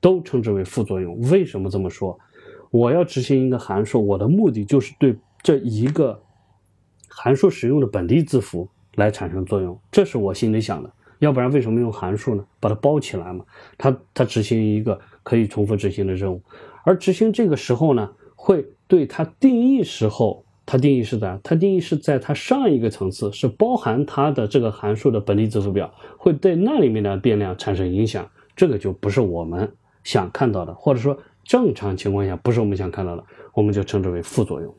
都称之为副作用。为什么这么说？我要执行一个函数，我的目的就是对这一个函数使用的本地字符。来产生作用，这是我心里想的。要不然为什么用函数呢？把它包起来嘛。它它执行一个可以重复执行的任务，而执行这个时候呢，会对它定义时候，它定义是在它定义是在它上一个层次，是包含它的这个函数的本地字符表，会对那里面的变量产生影响。这个就不是我们想看到的，或者说正常情况下不是我们想看到的，我们就称之为副作用。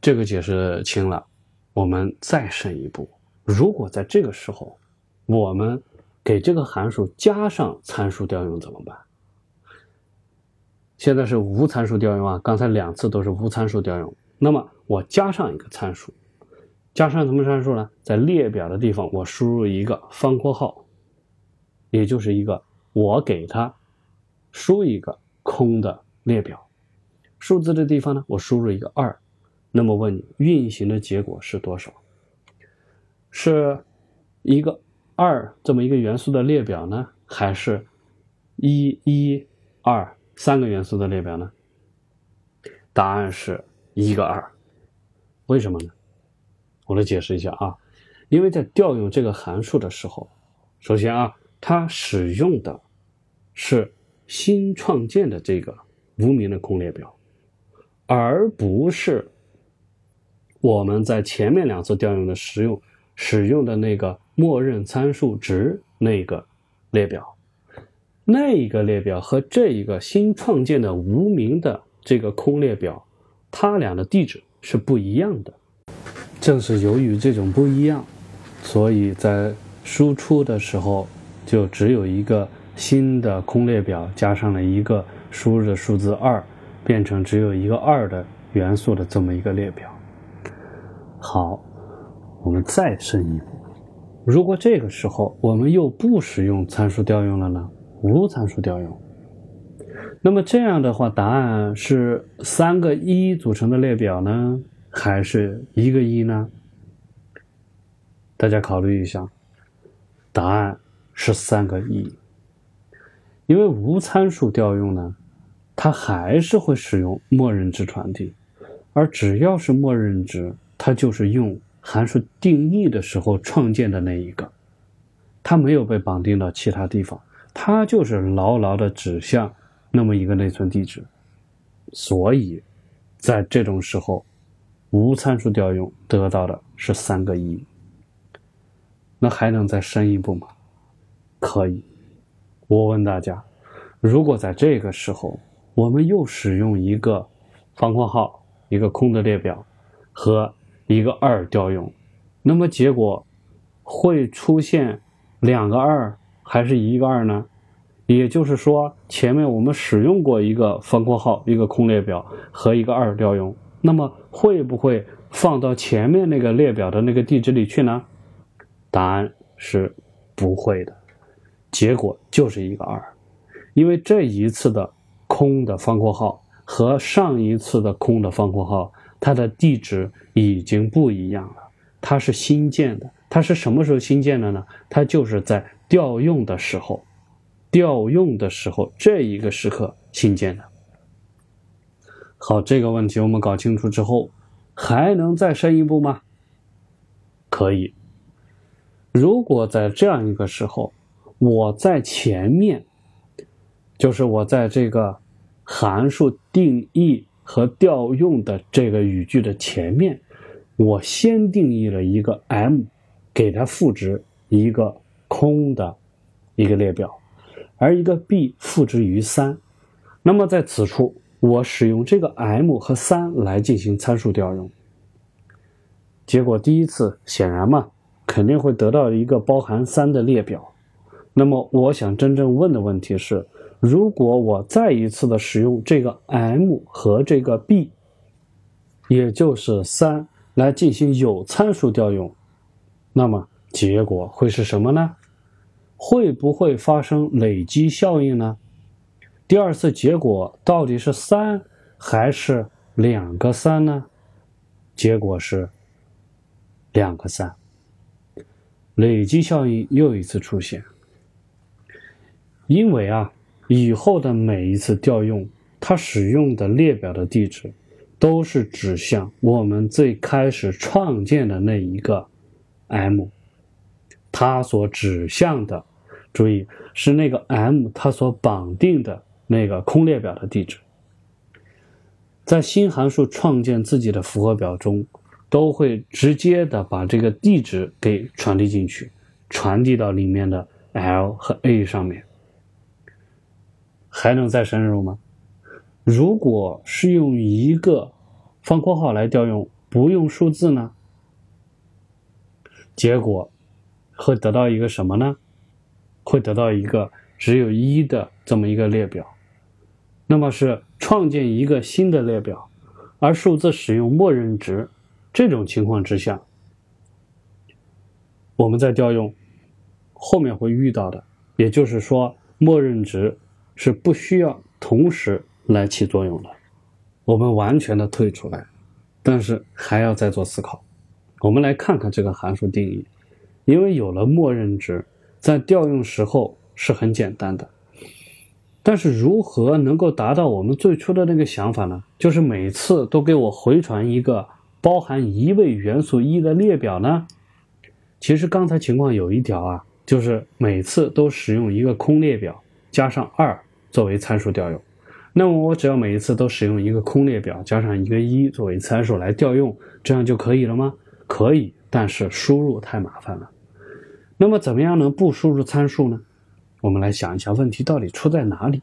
这个解释清了。我们再深一步，如果在这个时候，我们给这个函数加上参数调用怎么办？现在是无参数调用啊，刚才两次都是无参数调用。那么我加上一个参数，加上什么参数呢？在列表的地方，我输入一个方括号，也就是一个我给它输一个空的列表。数字的地方呢，我输入一个二。那么问你，运行的结果是多少？是一个二这么一个元素的列表呢，还是一一二三个元素的列表呢？答案是一个二。为什么呢？我来解释一下啊，因为在调用这个函数的时候，首先啊，它使用的是新创建的这个无名的空列表，而不是。我们在前面两次调用的使用使用的那个默认参数值那个列表，那一个列表和这一个新创建的无名的这个空列表，它俩的地址是不一样的。正是由于这种不一样，所以在输出的时候就只有一个新的空列表加上了一个输入的数字二，变成只有一个二的元素的这么一个列表。好，我们再深一步。如果这个时候我们又不使用参数调用了呢？无参数调用，那么这样的话，答案是三个一组成的列表呢，还是一个一呢？大家考虑一下，答案是三个一。因为无参数调用呢，它还是会使用默认值传递，而只要是默认值。它就是用函数定义的时候创建的那一个，它没有被绑定到其他地方，它就是牢牢的指向那么一个内存地址，所以，在这种时候，无参数调用得到的是三个一。那还能再深一步吗？可以。我问大家，如果在这个时候，我们又使用一个方括号一个空的列表和一个二调用，那么结果会出现两个二还是一个二呢？也就是说，前面我们使用过一个方括号一个空列表和一个二调用，那么会不会放到前面那个列表的那个地址里去呢？答案是不会的，结果就是一个二，因为这一次的空的方括号。和上一次的空的方括号，它的地址已经不一样了。它是新建的，它是什么时候新建的呢？它就是在调用的时候，调用的时候这一个时刻新建的。好，这个问题我们搞清楚之后，还能再深一步吗？可以。如果在这样一个时候，我在前面，就是我在这个。函数定义和调用的这个语句的前面，我先定义了一个 m，给它赋值一个空的一个列表，而一个 b 赋值于三。那么在此处，我使用这个 m 和三来进行参数调用。结果第一次显然嘛，肯定会得到一个包含三的列表。那么我想真正问的问题是。如果我再一次的使用这个 m 和这个 b，也就是三来进行有参数调用，那么结果会是什么呢？会不会发生累积效应呢？第二次结果到底是三还是两个三呢？结果是两个三，累积效应又一次出现，因为啊。以后的每一次调用，它使用的列表的地址，都是指向我们最开始创建的那一个 m，它所指向的，注意是那个 m 它所绑定的那个空列表的地址。在新函数创建自己的复合表中，都会直接的把这个地址给传递进去，传递到里面的 l 和 a 上面。还能再深入吗？如果是用一个方括号来调用，不用数字呢？结果会得到一个什么呢？会得到一个只有一的这么一个列表。那么是创建一个新的列表，而数字使用默认值。这种情况之下，我们在调用后面会遇到的，也就是说，默认值。是不需要同时来起作用的，我们完全的退出来，但是还要再做思考。我们来看看这个函数定义，因为有了默认值，在调用时候是很简单的。但是如何能够达到我们最初的那个想法呢？就是每次都给我回传一个包含一位元素一的列表呢？其实刚才情况有一条啊，就是每次都使用一个空列表。加上二作为参数调用，那么我只要每一次都使用一个空列表加上一个一作为参数来调用，这样就可以了吗？可以，但是输入太麻烦了。那么怎么样能不输入参数呢？我们来想一下问题到底出在哪里？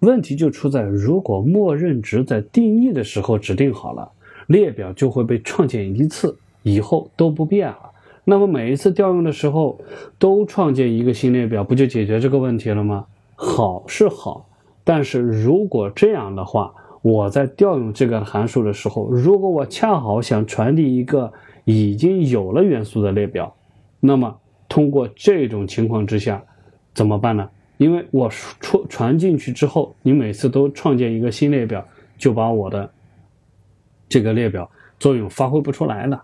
问题就出在如果默认值在定义的时候指定好了，列表就会被创建一次，以后都不变了。那么每一次调用的时候都创建一个新列表，不就解决这个问题了吗？好是好，但是如果这样的话，我在调用这个函数的时候，如果我恰好想传递一个已经有了元素的列表，那么通过这种情况之下，怎么办呢？因为我传传进去之后，你每次都创建一个新列表，就把我的这个列表作用发挥不出来了。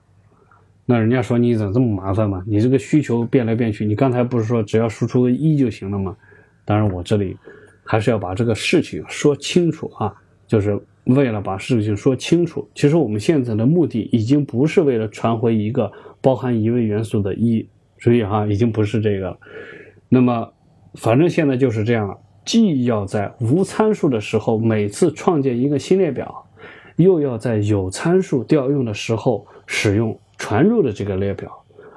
那人家说你怎么这么麻烦嘛？你这个需求变来变去，你刚才不是说只要输出个一就行了吗？当然，我这里还是要把这个事情说清楚啊，就是为了把事情说清楚。其实我们现在的目的已经不是为了传回一个包含一位元素的一，所以哈，已经不是这个了。那么，反正现在就是这样了，既要在无参数的时候每次创建一个新列表，又要在有参数调用的时候使用传入的这个列表，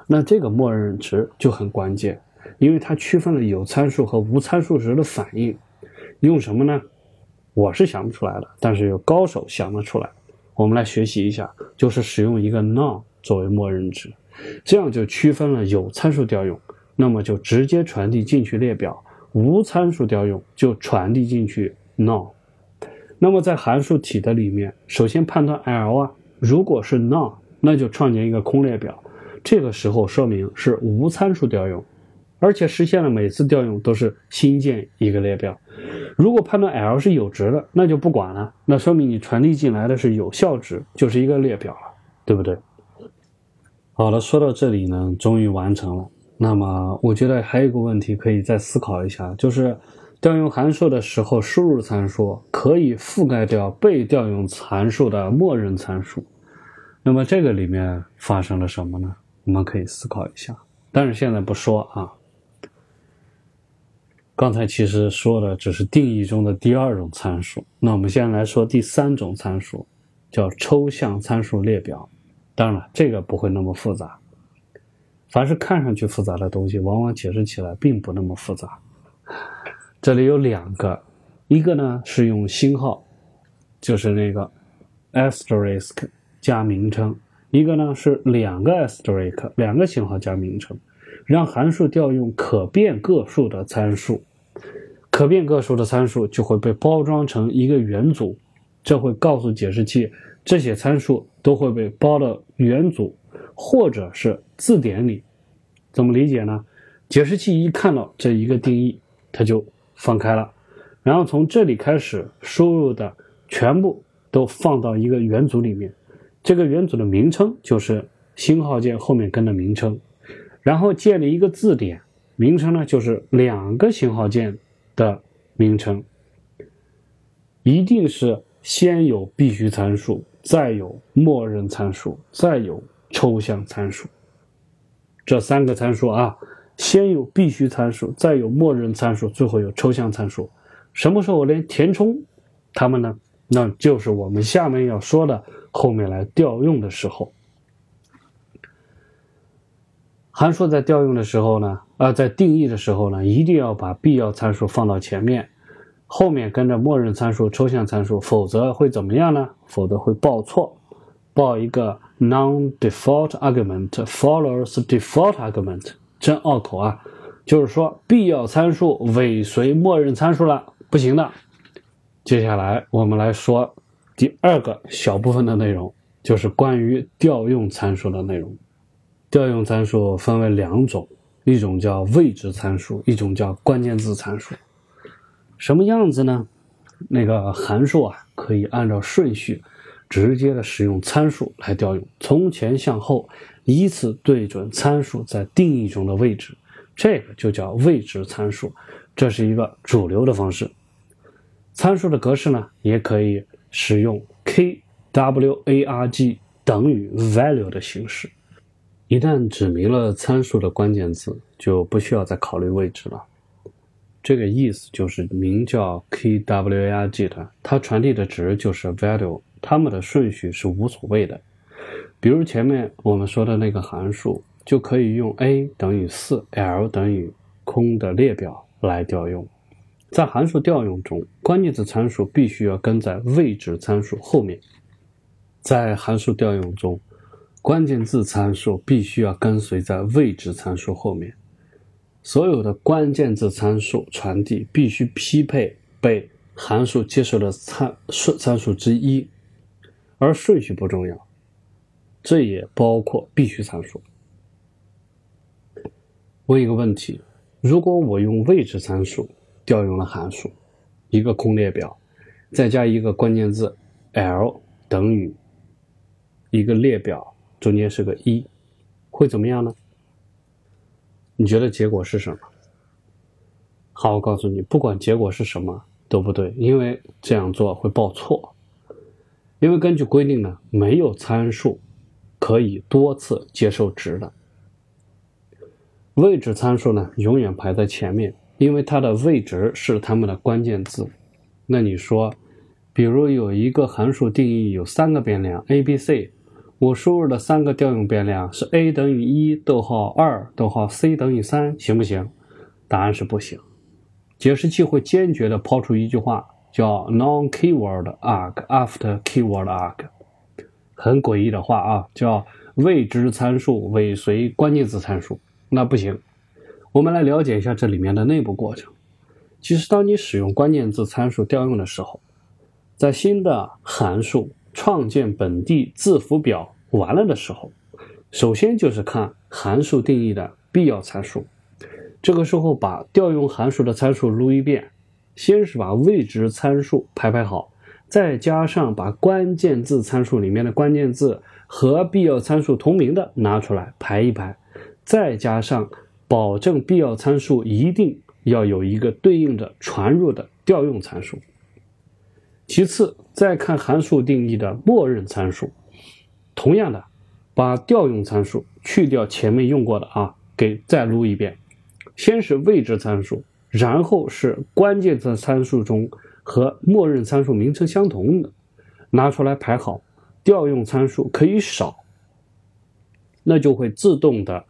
那这个默认值就很关键。因为它区分了有参数和无参数时的反应，用什么呢？我是想不出来的，但是有高手想得出来。我们来学习一下，就是使用一个 none 作为默认值，这样就区分了有参数调用，那么就直接传递进去列表；无参数调用就传递进去 none。那么在函数体的里面，首先判断 l 啊，如果是 none，那就创建一个空列表，这个时候说明是无参数调用，而且实现了每次调用都是新建一个列表。如果判断 l 是有值的，那就不管了，那说明你传递进来的是有效值，就是一个列表了，对不对？好了，说到这里呢，终于完成了。那么我觉得还有一个问题可以再思考一下，就是调用函数的时候，输入参数可以覆盖掉被调用函数的默认参数。那么这个里面发生了什么呢？我们可以思考一下，但是现在不说啊。刚才其实说的只是定义中的第二种参数，那我们先来说第三种参数，叫抽象参数列表。当然了，这个不会那么复杂。凡是看上去复杂的东西，往往解释起来并不那么复杂。这里有两个，一个呢是用星号，就是那个 asterisk 加名称；一个呢是两个 asterisk 两个星号加名称。让函数调用可变个数的参数，可变个数的参数就会被包装成一个元组，这会告诉解释器，这些参数都会被包到元组或者是字典里。怎么理解呢？解释器一看到这一个定义，它就放开了，然后从这里开始输入的全部都放到一个元组里面，这个元组的名称就是星号键后面跟的名称。然后建立一个字典，名称呢就是两个星号键的名称，一定是先有必须参数，再有默认参数，再有抽象参数。这三个参数啊，先有必须参数，再有默认参数，最后有抽象参数。什么时候连填充它们呢？那就是我们下面要说的后面来调用的时候。函数在调用的时候呢，呃，在定义的时候呢，一定要把必要参数放到前面，后面跟着默认参数、抽象参数，否则会怎么样呢？否则会报错，报一个 non-default argument follows default argument，真拗口啊！就是说必要参数尾随默认参数了，不行的。接下来我们来说第二个小部分的内容，就是关于调用参数的内容。调用参数分为两种，一种叫位置参数，一种叫关键字参数。什么样子呢？那个函数啊，可以按照顺序直接的使用参数来调用，从前向后依次对准参数在定义中的位置，这个就叫位置参数。这是一个主流的方式。参数的格式呢，也可以使用 kwarg 等于 value 的形式。一旦指明了参数的关键字，就不需要再考虑位置了。这个意思就是名叫 kwarg 的，它传递的值就是 value，它们的顺序是无所谓的。比如前面我们说的那个函数，就可以用 a 等于四，l 等于空的列表来调用。在函数调用中，关键字参数必须要跟在位置参数后面。在函数调用中。关键字参数必须要跟随在位置参数后面，所有的关键字参数传递必须匹配被函数接受的参数参数之一，而顺序不重要，这也包括必须参数。问一个问题：如果我用位置参数调用了函数，一个空列表，再加一个关键字 l 等于一个列表。中间是个一，会怎么样呢？你觉得结果是什么？好，我告诉你，不管结果是什么都不对，因为这样做会报错。因为根据规定呢，没有参数可以多次接受值的。位置参数呢，永远排在前面，因为它的位置是它们的关键字。那你说，比如有一个函数定义有三个变量 a、b、c。我输入的三个调用变量是 a 等于一，逗号二，逗号 c 等于三，行不行？答案是不行。解释器会坚决地抛出一句话，叫 non-keyword arg after keyword arg，很诡异的话啊，叫未知参数尾随关键字参数。那不行，我们来了解一下这里面的内部过程。其实，当你使用关键字参数调用的时候，在新的函数创建本地字符表完了的时候，首先就是看函数定义的必要参数。这个时候把调用函数的参数撸一遍，先是把位置参数排排好，再加上把关键字参数里面的关键字和必要参数同名的拿出来排一排，再加上保证必要参数一定要有一个对应的传入的调用参数。其次，再看函数定义的默认参数，同样的，把调用参数去掉前面用过的啊，给再撸一遍。先是未知参数，然后是关键字参数中和默认参数名称相同的，拿出来排好。调用参数可以少，那就会自动的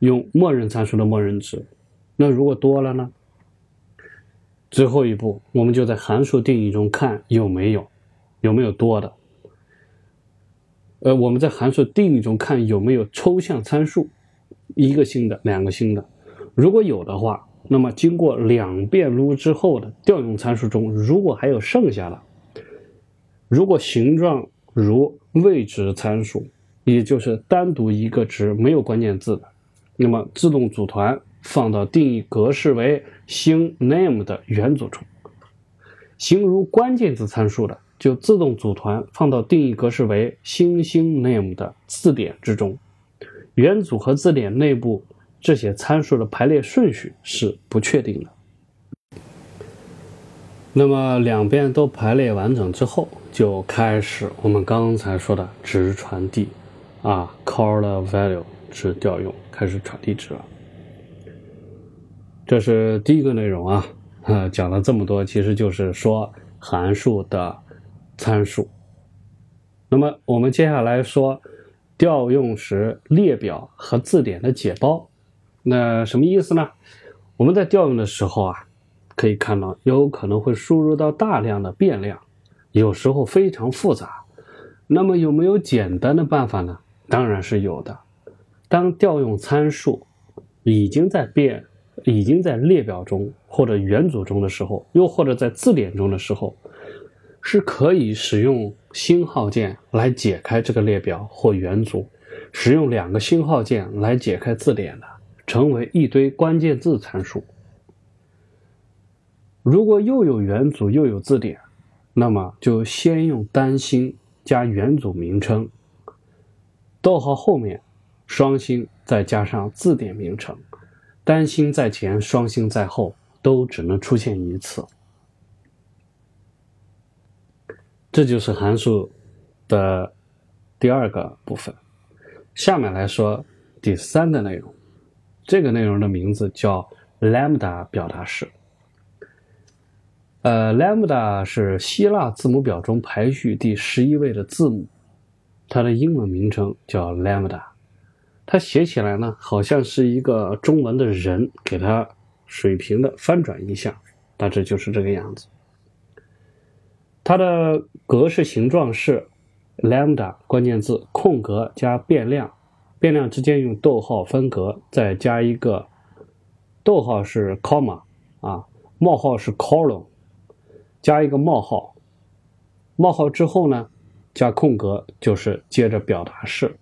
用默认参数的默认值。那如果多了呢？最后一步，我们就在函数定义中看有没有有没有多的。呃，我们在函数定义中看有没有抽象参数，一个新的，两个新的。如果有的话，那么经过两遍撸之后的调用参数中，如果还有剩下的，如果形状如未知参数，也就是单独一个值没有关键字的，那么自动组团。放到定义格式为星 name 的元组中，形如关键字参数的，就自动组团放到定义格式为星星 name 的字典之中。元组和字典内部这些参数的排列顺序是不确定的。那么两边都排列完整之后，就开始我们刚才说的值传递，啊，call value 值调用，开始传递值了。这是第一个内容啊，啊，讲了这么多，其实就是说函数的参数。那么我们接下来说调用时列表和字典的解包，那什么意思呢？我们在调用的时候啊，可以看到有可能会输入到大量的变量，有时候非常复杂。那么有没有简单的办法呢？当然是有的。当调用参数已经在变。已经在列表中或者元组中的时候，又或者在字典中的时候，是可以使用星号键来解开这个列表或元组，使用两个星号键来解开字典的，成为一堆关键字参数。如果又有元组又有字典，那么就先用单星加元组名称，逗号后面双星再加上字典名称。单星在前，双星在后，都只能出现一次。这就是函数的第二个部分。下面来说第三个内容，这个内容的名字叫 lambda 表达式。呃，lambda 是希腊字母表中排序第十一位的字母，它的英文名称叫 lambda。它写起来呢，好像是一个中文的人，给它水平的翻转一下，大致就是这个样子。它的格式形状是 lambda 关键字空格加变量，变量之间用逗号分隔，再加一个逗号是 comma 啊，冒号是 colon，加一个冒号，冒号之后呢，加空格就是接着表达式。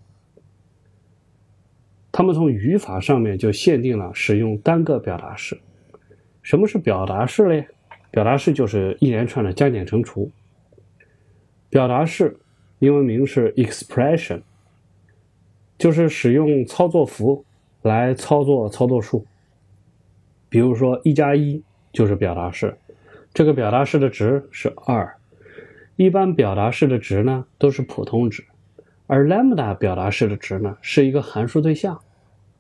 他们从语法上面就限定了使用单个表达式。什么是表达式嘞？表达式就是一连串的加减乘除。表达式英文名是 expression，就是使用操作符来操作操作数。比如说一加一就是表达式，这个表达式的值是二。一般表达式的值呢都是普通值。而 lambda 表达式的值呢，是一个函数对象。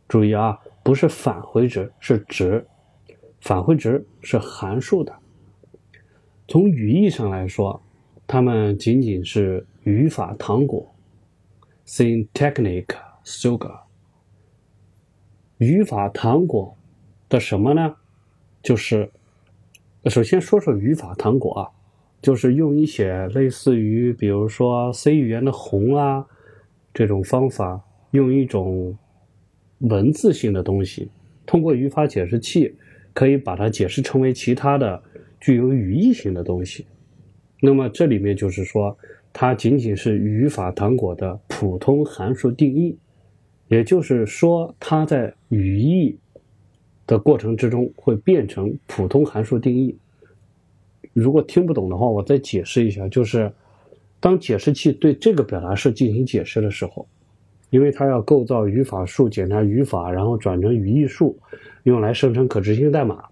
注意啊，不是返回值，是值。返回值是函数的。从语义上来说，它们仅仅是语法糖果 （syntactic sugar）。语法糖果的什么呢？就是首先说说语法糖果啊。就是用一些类似于比如说 C 语言的宏啊这种方法，用一种文字性的东西，通过语法解释器可以把它解释成为其他的具有语义性的东西。那么这里面就是说，它仅仅是语法糖果的普通函数定义，也就是说，它在语义的过程之中会变成普通函数定义。如果听不懂的话，我再解释一下，就是当解释器对这个表达式进行解释的时候，因为它要构造语法树、检查语法，然后转成语义树，用来生成可执行代码。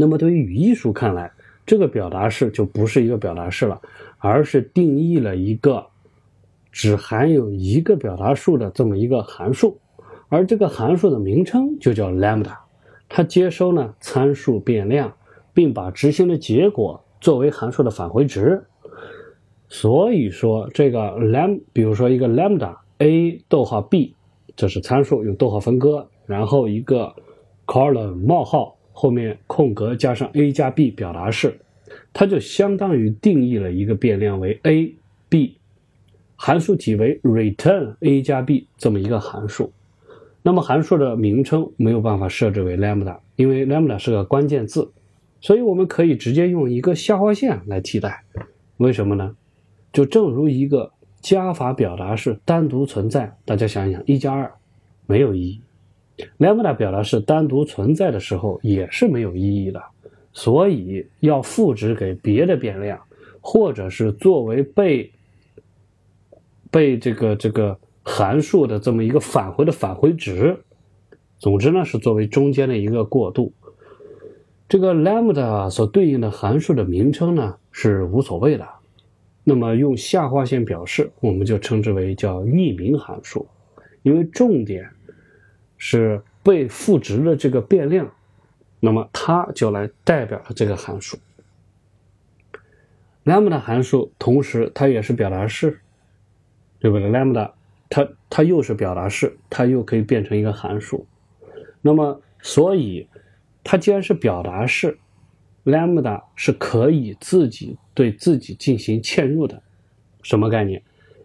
那么对于语义树看来，这个表达式就不是一个表达式了，而是定义了一个只含有一个表达数的这么一个函数，而这个函数的名称就叫 lambda，它接收呢参数变量，并把执行的结果作为函数的返回值。所以说这个 lamb，比如说一个 lambda a 逗号 b，这是参数，用逗号分割，然后一个 colon 冒号。后面空格加上 a 加 b 表达式，它就相当于定义了一个变量为 a b，函数体为 return a 加 b 这么一个函数。那么函数的名称没有办法设置为 lambda，因为 lambda 是个关键字，所以我们可以直接用一个下划线来替代。为什么呢？就正如一个加法表达式单独存在，大家想一想，一加二没有意义。Lambda 表达式单独存在的时候也是没有意义的，所以要赋值给别的变量，或者是作为被被这个这个函数的这么一个返回的返回值。总之呢，是作为中间的一个过渡。这个 lambda 所对应的函数的名称呢是无所谓的，那么用下划线表示，我们就称之为叫匿名函数，因为重点。是被赋值的这个变量，那么它就来代表了这个函数。lambda 函数同时它也是表达式，对不对？lambda 它它又是表达式，它又可以变成一个函数。那么所以它既然是表达式，lambda 是可以自己对自己进行嵌入的。什么概念？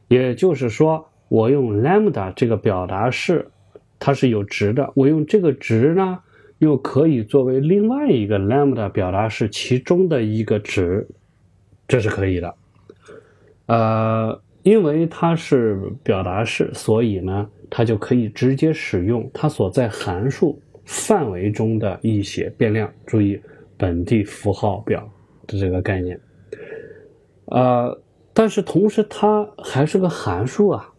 也就是说，我用 lambda 这个表达式。它是有值的，我用这个值呢，又可以作为另外一个 lambda 表达式其中的一个值，这是可以的。呃，因为它是表达式，所以呢，它就可以直接使用它所在函数范围中的一些变量。注意本地符号表的这个概念。呃，但是同时它还是个函数啊，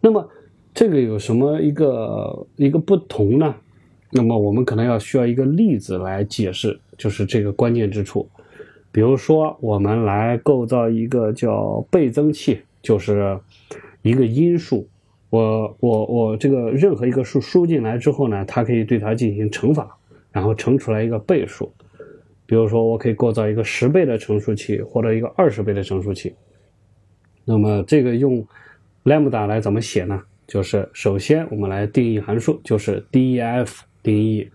那么。这个有什么一个一个不同呢？那么我们可能要需要一个例子来解释，就是这个关键之处。比如说，我们来构造一个叫倍增器，就是一个因数。我我我这个任何一个数输进来之后呢，它可以对它进行乘法，然后乘出来一个倍数。比如说，我可以构造一个十倍的乘数器，或者一个二十倍的乘数器。那么这个用 lambda 来怎么写呢？就是首先我们来定义函数，就是 def 定义，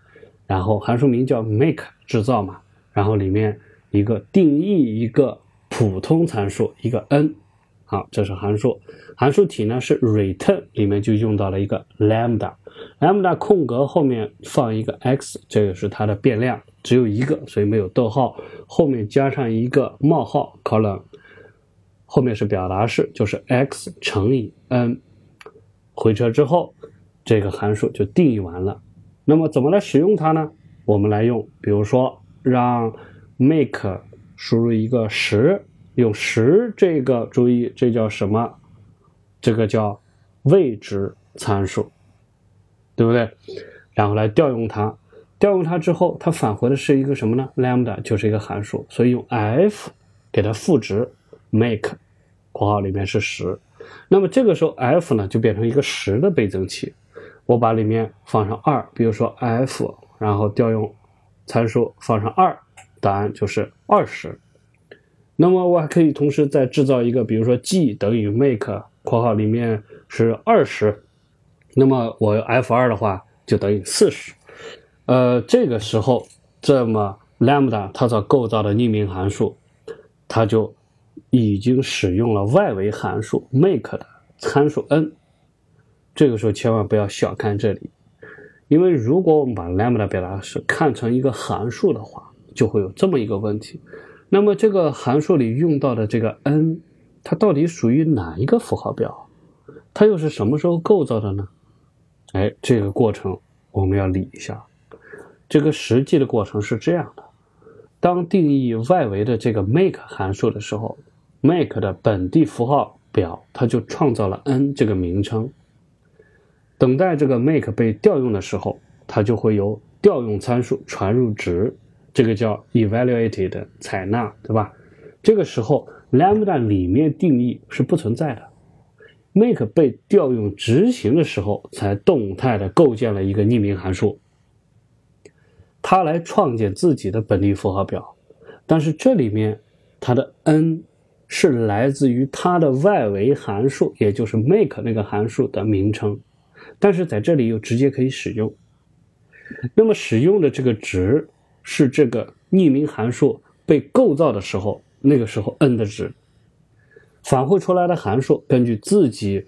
然后函数名叫 make 制造嘛，然后里面一个定义一个普通参数一个 n，好，这是函数，函数体呢是 return 里面就用到了一个 lambda，lambda 空格后面放一个 x，这个是它的变量，只有一个，所以没有逗号，后面加上一个冒号 colon，后面是表达式，就是 x 乘以 n。回车之后，这个函数就定义完了。那么怎么来使用它呢？我们来用，比如说让 make 输入一个十，用十这个注意，这叫什么？这个叫未知参数，对不对？然后来调用它，调用它之后，它返回的是一个什么呢？lambda 就是一个函数，所以用 f 给它赋值 make，括号里面是十。那么这个时候，f 呢就变成一个十的倍增器，我把里面放上二，比如说 f，然后调用参数放上二，答案就是二十。那么我还可以同时再制造一个，比如说 g 等于 make 括号里面是二十，那么我 f 二的话就等于四十。呃，这个时候这么 lambda 它所构造的匿名函数。它就已经使用了外围函数 make 的参数 n。这个时候千万不要小看这里，因为如果我们把 lambda 表达式看成一个函数的话，就会有这么一个问题。那么这个函数里用到的这个 n，它到底属于哪一个符号表？它又是什么时候构造的呢？哎，这个过程我们要理一下。这个实际的过程是这样的：当定义外围的这个 make 函数的时候，make 的本地符号表它就创造了 n 这个名称。等待这个 make 被调用的时候，它就会由调用参数传入值，这个叫 evaluated 采纳，对吧？这个时候 lambda 里面定义是不存在的，make 被调用执行的时候，才动态的构建了一个匿名函数，它来创建自己的本地符号表，但是这里面它的 n 是来自于它的外围函数，也就是 make 那个函数的名称。但是在这里又直接可以使用，那么使用的这个值是这个匿名函数被构造的时候，那个时候 n 的值，返回出来的函数根据自己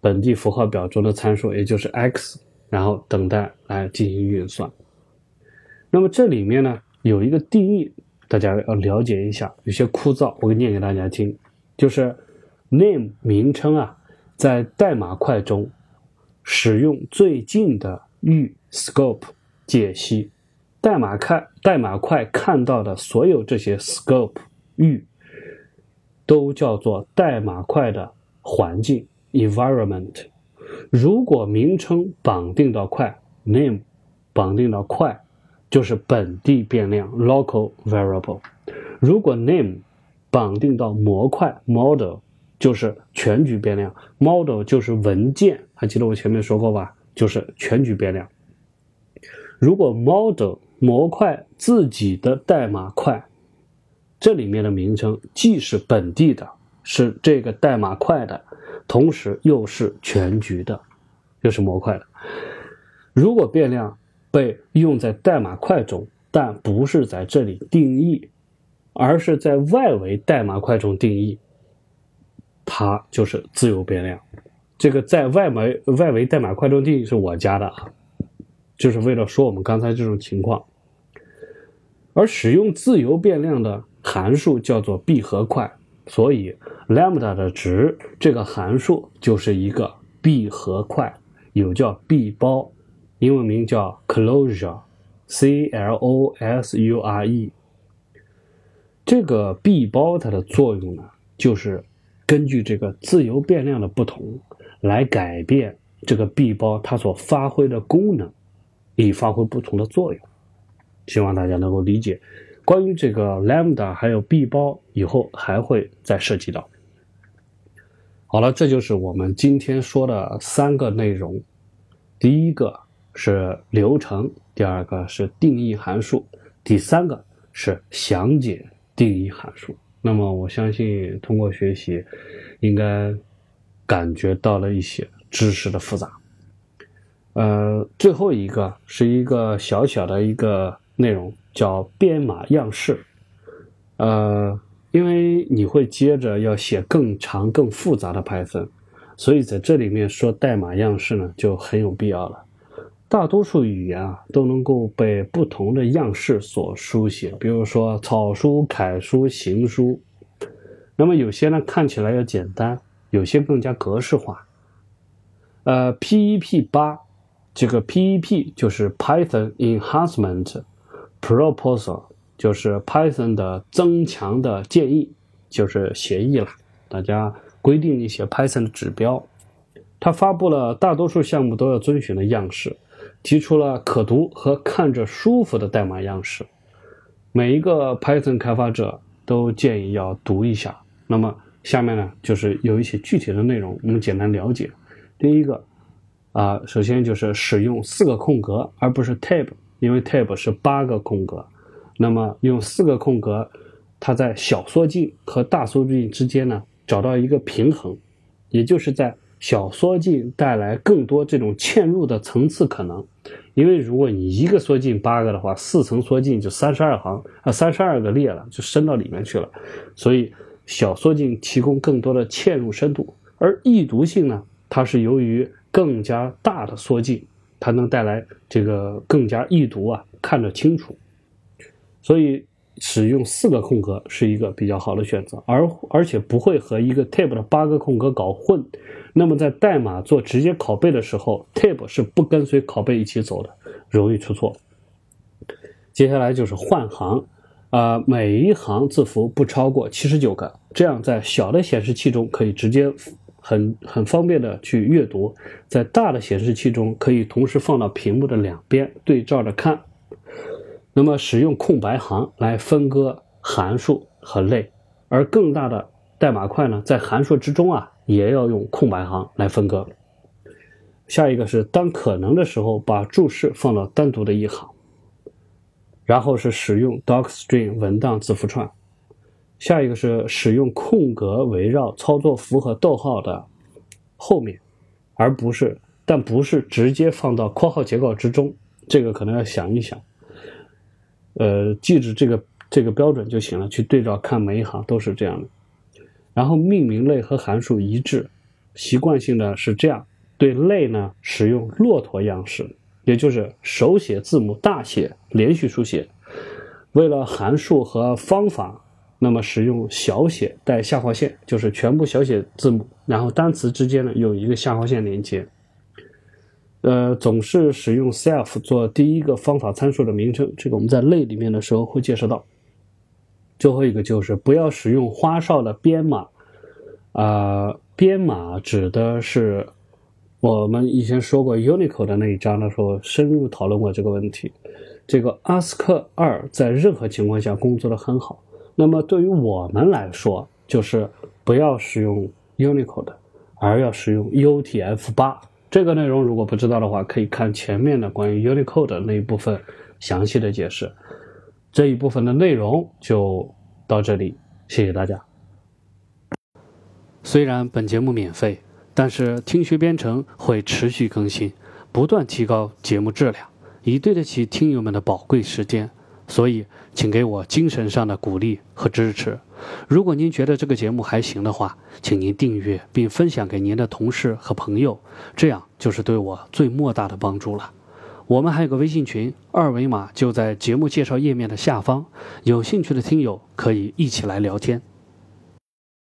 本地符号表中的参数，也就是 x，然后等待来进行运算。那么这里面呢有一个定义，大家要了解一下，有些枯燥，我给念给大家听，就是 name 名称啊，在代码块中。使用最近的域 scope 解析代码看代码块看到的所有这些 scope 域，都叫做代码块的环境 environment。如果名称绑定到块 name 绑定到块，就是本地变量 local variable。如果 name 绑定到模块 model。就是全局变量，model 就是文件，还记得我前面说过吧？就是全局变量。如果 model 模块自己的代码块，这里面的名称既是本地的，是这个代码块的，同时又是全局的，又是模块的。如果变量被用在代码块中，但不是在这里定义，而是在外围代码块中定义。它就是自由变量，这个在外围外围代码块中定义是我加的啊，就是为了说我们刚才这种情况。而使用自由变量的函数叫做闭合块，所以 lambda 的值这个函数就是一个闭合块，有叫闭包，英文名叫 closure，c l o s u r e。这个闭包它的作用呢，就是。根据这个自由变量的不同，来改变这个 b 包它所发挥的功能，以发挥不同的作用。希望大家能够理解。关于这个 lambda 还有 b 包，以后还会再涉及到。好了，这就是我们今天说的三个内容。第一个是流程，第二个是定义函数，第三个是详解定义函数。那么我相信，通过学习，应该感觉到了一些知识的复杂。呃，最后一个是一个小小的一个内容，叫编码样式。呃，因为你会接着要写更长、更复杂的 Python，所以在这里面说代码样式呢，就很有必要了。大多数语言啊都能够被不同的样式所书写，比如说草书、楷书、行书。那么有些呢看起来要简单，有些更加格式化。呃，PEP 八这个 PEP 就是 Python Enhancement Proposal，就是 Python 的增强的建议，就是协议了。大家规定一些 Python 的指标，它发布了大多数项目都要遵循的样式。提出了可读和看着舒服的代码样式，每一个 Python 开发者都建议要读一下。那么下面呢，就是有一些具体的内容，我们简单了解。第一个啊，首先就是使用四个空格，而不是 tab，因为 tab 是八个空格。那么用四个空格，它在小缩进和大缩进之间呢，找到一个平衡，也就是在。小缩进带来更多这种嵌入的层次可能，因为如果你一个缩进八个的话，四层缩进就三十二行啊，三十二个列了，就伸到里面去了。所以小缩进提供更多的嵌入深度，而易读性呢，它是由于更加大的缩进，它能带来这个更加易读啊，看得清楚。所以使用四个空格是一个比较好的选择，而而且不会和一个 tab 的八个空格搞混。那么在代码做直接拷贝的时候，tab 是不跟随拷贝一起走的，容易出错。接下来就是换行，啊，每一行字符不超过七十九个，这样在小的显示器中可以直接很很方便的去阅读，在大的显示器中可以同时放到屏幕的两边对照着看。那么使用空白行来分割函数和类，而更大的代码块呢，在函数之中啊。也要用空白行来分割。下一个是当可能的时候，把注释放到单独的一行。然后是使用 docstring 文档字符串。下一个是使用空格围绕操作符和逗号的后面，而不是但不是直接放到括号结构之中。这个可能要想一想。呃，记住这个这个标准就行了，去对照看每一行都是这样的。然后命名类和函数一致，习惯性的是这样。对类呢，使用骆驼样式，也就是手写字母大写连续书写。为了函数和方法，那么使用小写带下划线，就是全部小写字母，然后单词之间呢有一个下划线连接。呃，总是使用 self 做第一个方法参数的名称，这个我们在类里面的时候会介绍到。最后一个就是不要使用花哨的编码，啊，编码指的是我们以前说过 Unicode 的那一章的时候深入讨论过这个问题。这个 ASCII 二在任何情况下工作的很好。那么对于我们来说，就是不要使用 Unicode，而要使用 UTF 八。这个内容如果不知道的话，可以看前面的关于 Unicode 的那一部分详细的解释。这一部分的内容就到这里，谢谢大家。虽然本节目免费，但是听学编程会持续更新，不断提高节目质量，以对得起听友们的宝贵时间。所以，请给我精神上的鼓励和支持。如果您觉得这个节目还行的话，请您订阅并分享给您的同事和朋友，这样就是对我最莫大的帮助了。我们还有个微信群，二维码就在节目介绍页面的下方，有兴趣的听友可以一起来聊天。